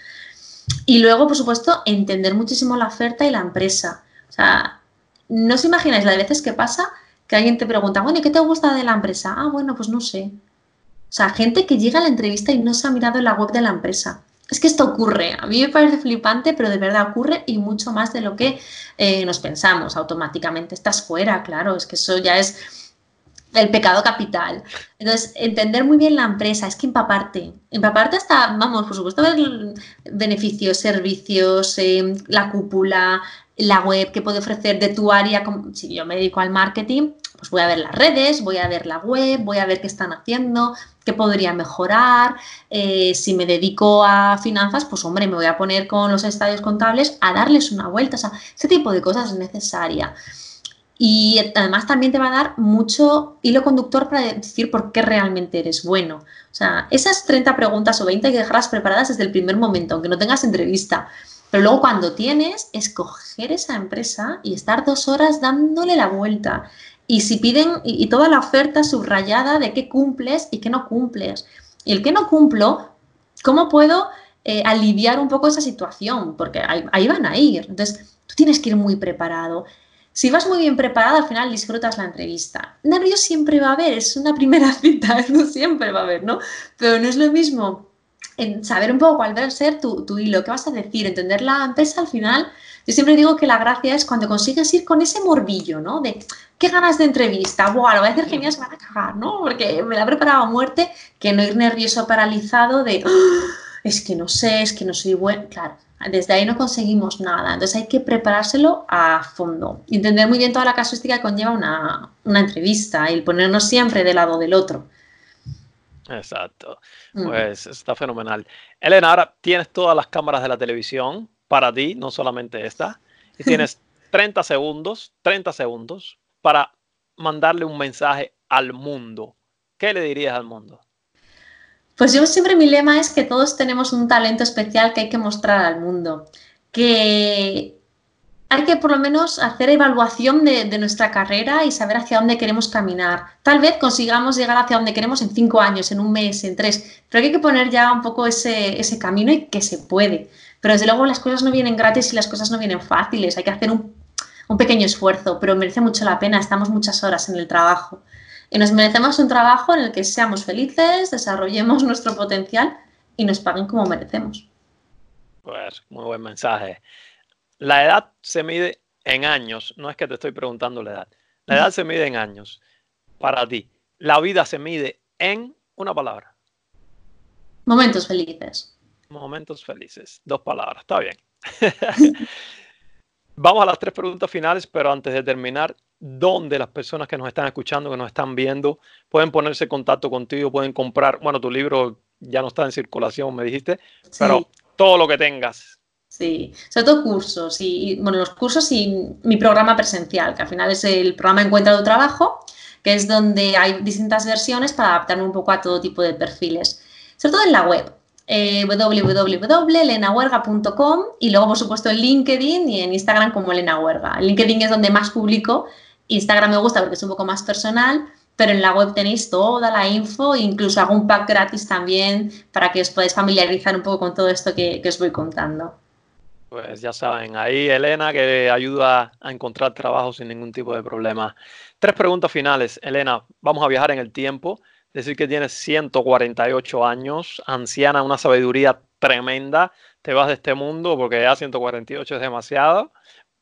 Y luego, por supuesto, entender muchísimo la oferta y la empresa. O sea, no os imagináis la de veces que pasa que alguien te pregunta, bueno, ¿y qué te gusta de la empresa? Ah, bueno, pues no sé. O sea, gente que llega a la entrevista y no se ha mirado en la web de la empresa. Es que esto ocurre, a mí me parece flipante, pero de verdad ocurre y mucho más de lo que eh, nos pensamos automáticamente. Estás fuera, claro, es que eso ya es el pecado capital. Entonces, entender muy bien la empresa, es que empaparte, empaparte hasta, vamos, por supuesto, ver beneficios, servicios, eh, la cúpula, la web que puede ofrecer de tu área, si yo me dedico al marketing, pues voy a ver las redes, voy a ver la web, voy a ver qué están haciendo, qué podría mejorar. Eh, si me dedico a finanzas, pues hombre, me voy a poner con los estadios contables a darles una vuelta. O sea, ese tipo de cosas es necesaria. Y además también te va a dar mucho hilo conductor para decir por qué realmente eres bueno. O sea, esas 30 preguntas o 20 hay que dejarlas preparadas desde el primer momento, aunque no tengas entrevista. Pero luego cuando tienes, escoger esa empresa y estar dos horas dándole la vuelta y si piden, y, toda la oferta subrayada de qué cumples y qué no cumples. Y el que no cumplo, ¿cómo puedo eh, aliviar un poco esa situación? Porque ahí, van a ir. Entonces, tú tienes que ir muy preparado. Si vas muy bien preparado, al final disfrutas la entrevista. Nervios siempre va a haber, es una primera [laughs] cita, eso siempre va a haber, ¿no? Pero no es lo mismo en saber un poco cuál va a ser tu, tu hilo, qué vas a decir, entender la empresa al final yo siempre digo que la gracia es cuando consigues ir con ese morbillo, ¿no? De qué ganas de entrevista, Buah, lo voy a decir genial, se van a cagar, ¿no? Porque me la he preparado a muerte, que no ir nervioso, paralizado de ¡Ah! es que no sé, es que no soy bueno. Claro, desde ahí no conseguimos nada. Entonces hay que preparárselo a fondo. Entender muy bien toda la casuística que conlleva una, una entrevista y ponernos siempre del lado del otro. Exacto. Mm. Pues está fenomenal. Elena, ahora tienes todas las cámaras de la televisión para ti, no solamente esta, y tienes [laughs] 30 segundos, 30 segundos para mandarle un mensaje al mundo. ¿Qué le dirías al mundo? Pues yo siempre mi lema es que todos tenemos un talento especial que hay que mostrar al mundo, que hay que por lo menos hacer evaluación de, de, nuestra carrera y saber hacia dónde queremos caminar. Tal vez consigamos llegar hacia donde queremos en cinco años, en un mes, en tres, pero hay que poner ya un poco ese, ese camino y que se puede. Pero desde luego las cosas no vienen gratis y las cosas no vienen fáciles. Hay que hacer un, pequeño esfuerzo, pero merece mucho la pena. Estamos muchas horas en el trabajo. Y nos merecemos un trabajo en el que seamos felices, desarrollemos nuestro potencial y nos paguen como merecemos. Pues muy buen mensaje. La edad se mide en años, no es que te estoy preguntando la edad. La edad se mide en años. Para ti, la vida se mide en una palabra. Momentos felices. Momentos felices. Dos palabras, está bien. [laughs] [laughs] Vamos a las tres preguntas finales, pero antes de terminar, ¿dónde las personas que nos están escuchando, que nos están viendo, pueden ponerse en contacto contigo, pueden comprar, bueno, tu libro ya no está en circulación, me dijiste, pero todo lo que tengas. Sí, sobre todo cursos y, bueno, los cursos y mi programa presencial, que al final es el programa Encuentra tu trabajo, que es donde hay distintas versiones para adaptarme un poco a todo tipo de perfiles, sobre todo en la web eh, y luego, por supuesto, en LinkedIn y en Instagram como Elena Huerga. LinkedIn es donde más publico, Instagram me gusta porque es un poco más personal, pero en la web tenéis toda la info, incluso hago un pack gratis también para que os podáis familiarizar un poco con todo esto que, que os voy contando. Pues ya saben, ahí Elena que ayuda a encontrar trabajo sin ningún tipo de problema. Tres preguntas finales. Elena, vamos a viajar en el tiempo decir que tienes 148 años, anciana, una sabiduría tremenda, te vas de este mundo porque ya 148 es demasiado,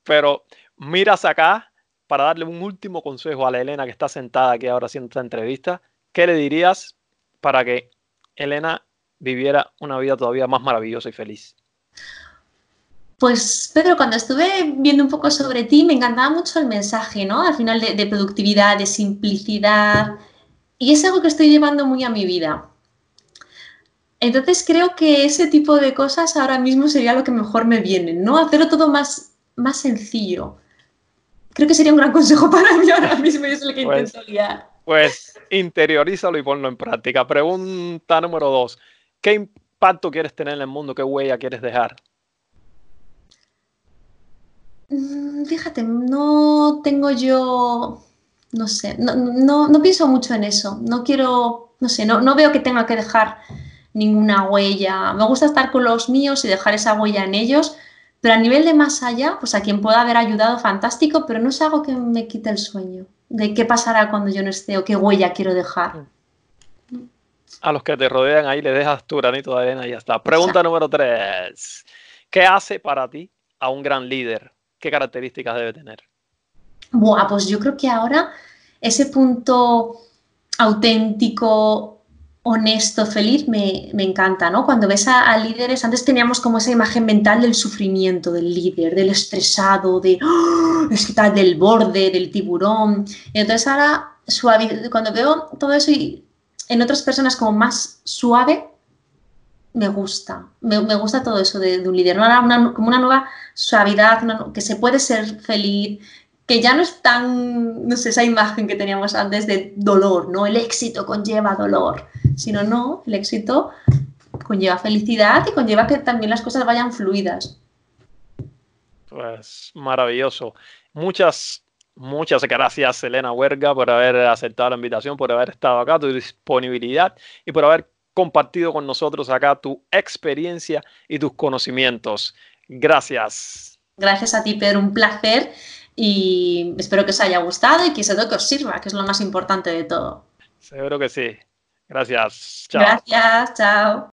pero miras acá para darle un último consejo a la Elena que está sentada aquí ahora haciendo esta entrevista, ¿qué le dirías para que Elena viviera una vida todavía más maravillosa y feliz? Pues Pedro, cuando estuve viendo un poco sobre ti, me encantaba mucho el mensaje, ¿no? Al final de, de productividad, de simplicidad, y es algo que estoy llevando muy a mi vida. Entonces creo que ese tipo de cosas ahora mismo sería lo que mejor me viene, ¿no? Hacerlo todo más, más sencillo. Creo que sería un gran consejo [laughs] para mí ahora mismo y es lo que pues, intento guiar. Pues interiorízalo y ponlo en práctica. Pregunta número dos. ¿Qué impacto quieres tener en el mundo? ¿Qué huella quieres dejar? Mm, fíjate, no tengo yo, no sé, no, no, no pienso mucho en eso. No quiero, no sé, no, no veo que tenga que dejar ninguna huella. Me gusta estar con los míos y dejar esa huella en ellos, pero a nivel de más allá, pues a quien pueda haber ayudado, fantástico, pero no es algo que me quite el sueño de qué pasará cuando yo no esté o qué huella quiero dejar. A los que te rodean ahí le dejas tu granito de arena y ya está. Pregunta número tres. ¿Qué hace para ti a un gran líder? ¿Qué características debe tener? Buah, pues yo creo que ahora ese punto auténtico, honesto, feliz, me, encanta, ¿no? Cuando ves a, líderes, antes teníamos como esa imagen mental del sufrimiento del líder, del estresado, de, ¡oh! es que tal, del borde, del tiburón. Entonces ahora, suave, cuando veo todo eso y en otras personas como más suave, me gusta, me, gusta todo eso de, un líder, ¿no? como una nueva suavidad, que se puede ser feliz, que ya no es tan, no sé, esa imagen que teníamos antes de dolor, ¿no? El éxito conlleva dolor, sino no, el éxito conlleva felicidad y conlleva que también las cosas vayan fluidas. Pues maravilloso. Muchas, muchas gracias, Elena Huerga, por haber aceptado la invitación, por haber estado acá, tu disponibilidad y por haber compartido con nosotros acá tu experiencia y tus conocimientos. Gracias. Gracias a ti, Pedro, un placer y espero que os haya gustado y que se que os sirva, que es lo más importante de todo. Seguro que sí. Gracias. Chao. Gracias. Chao.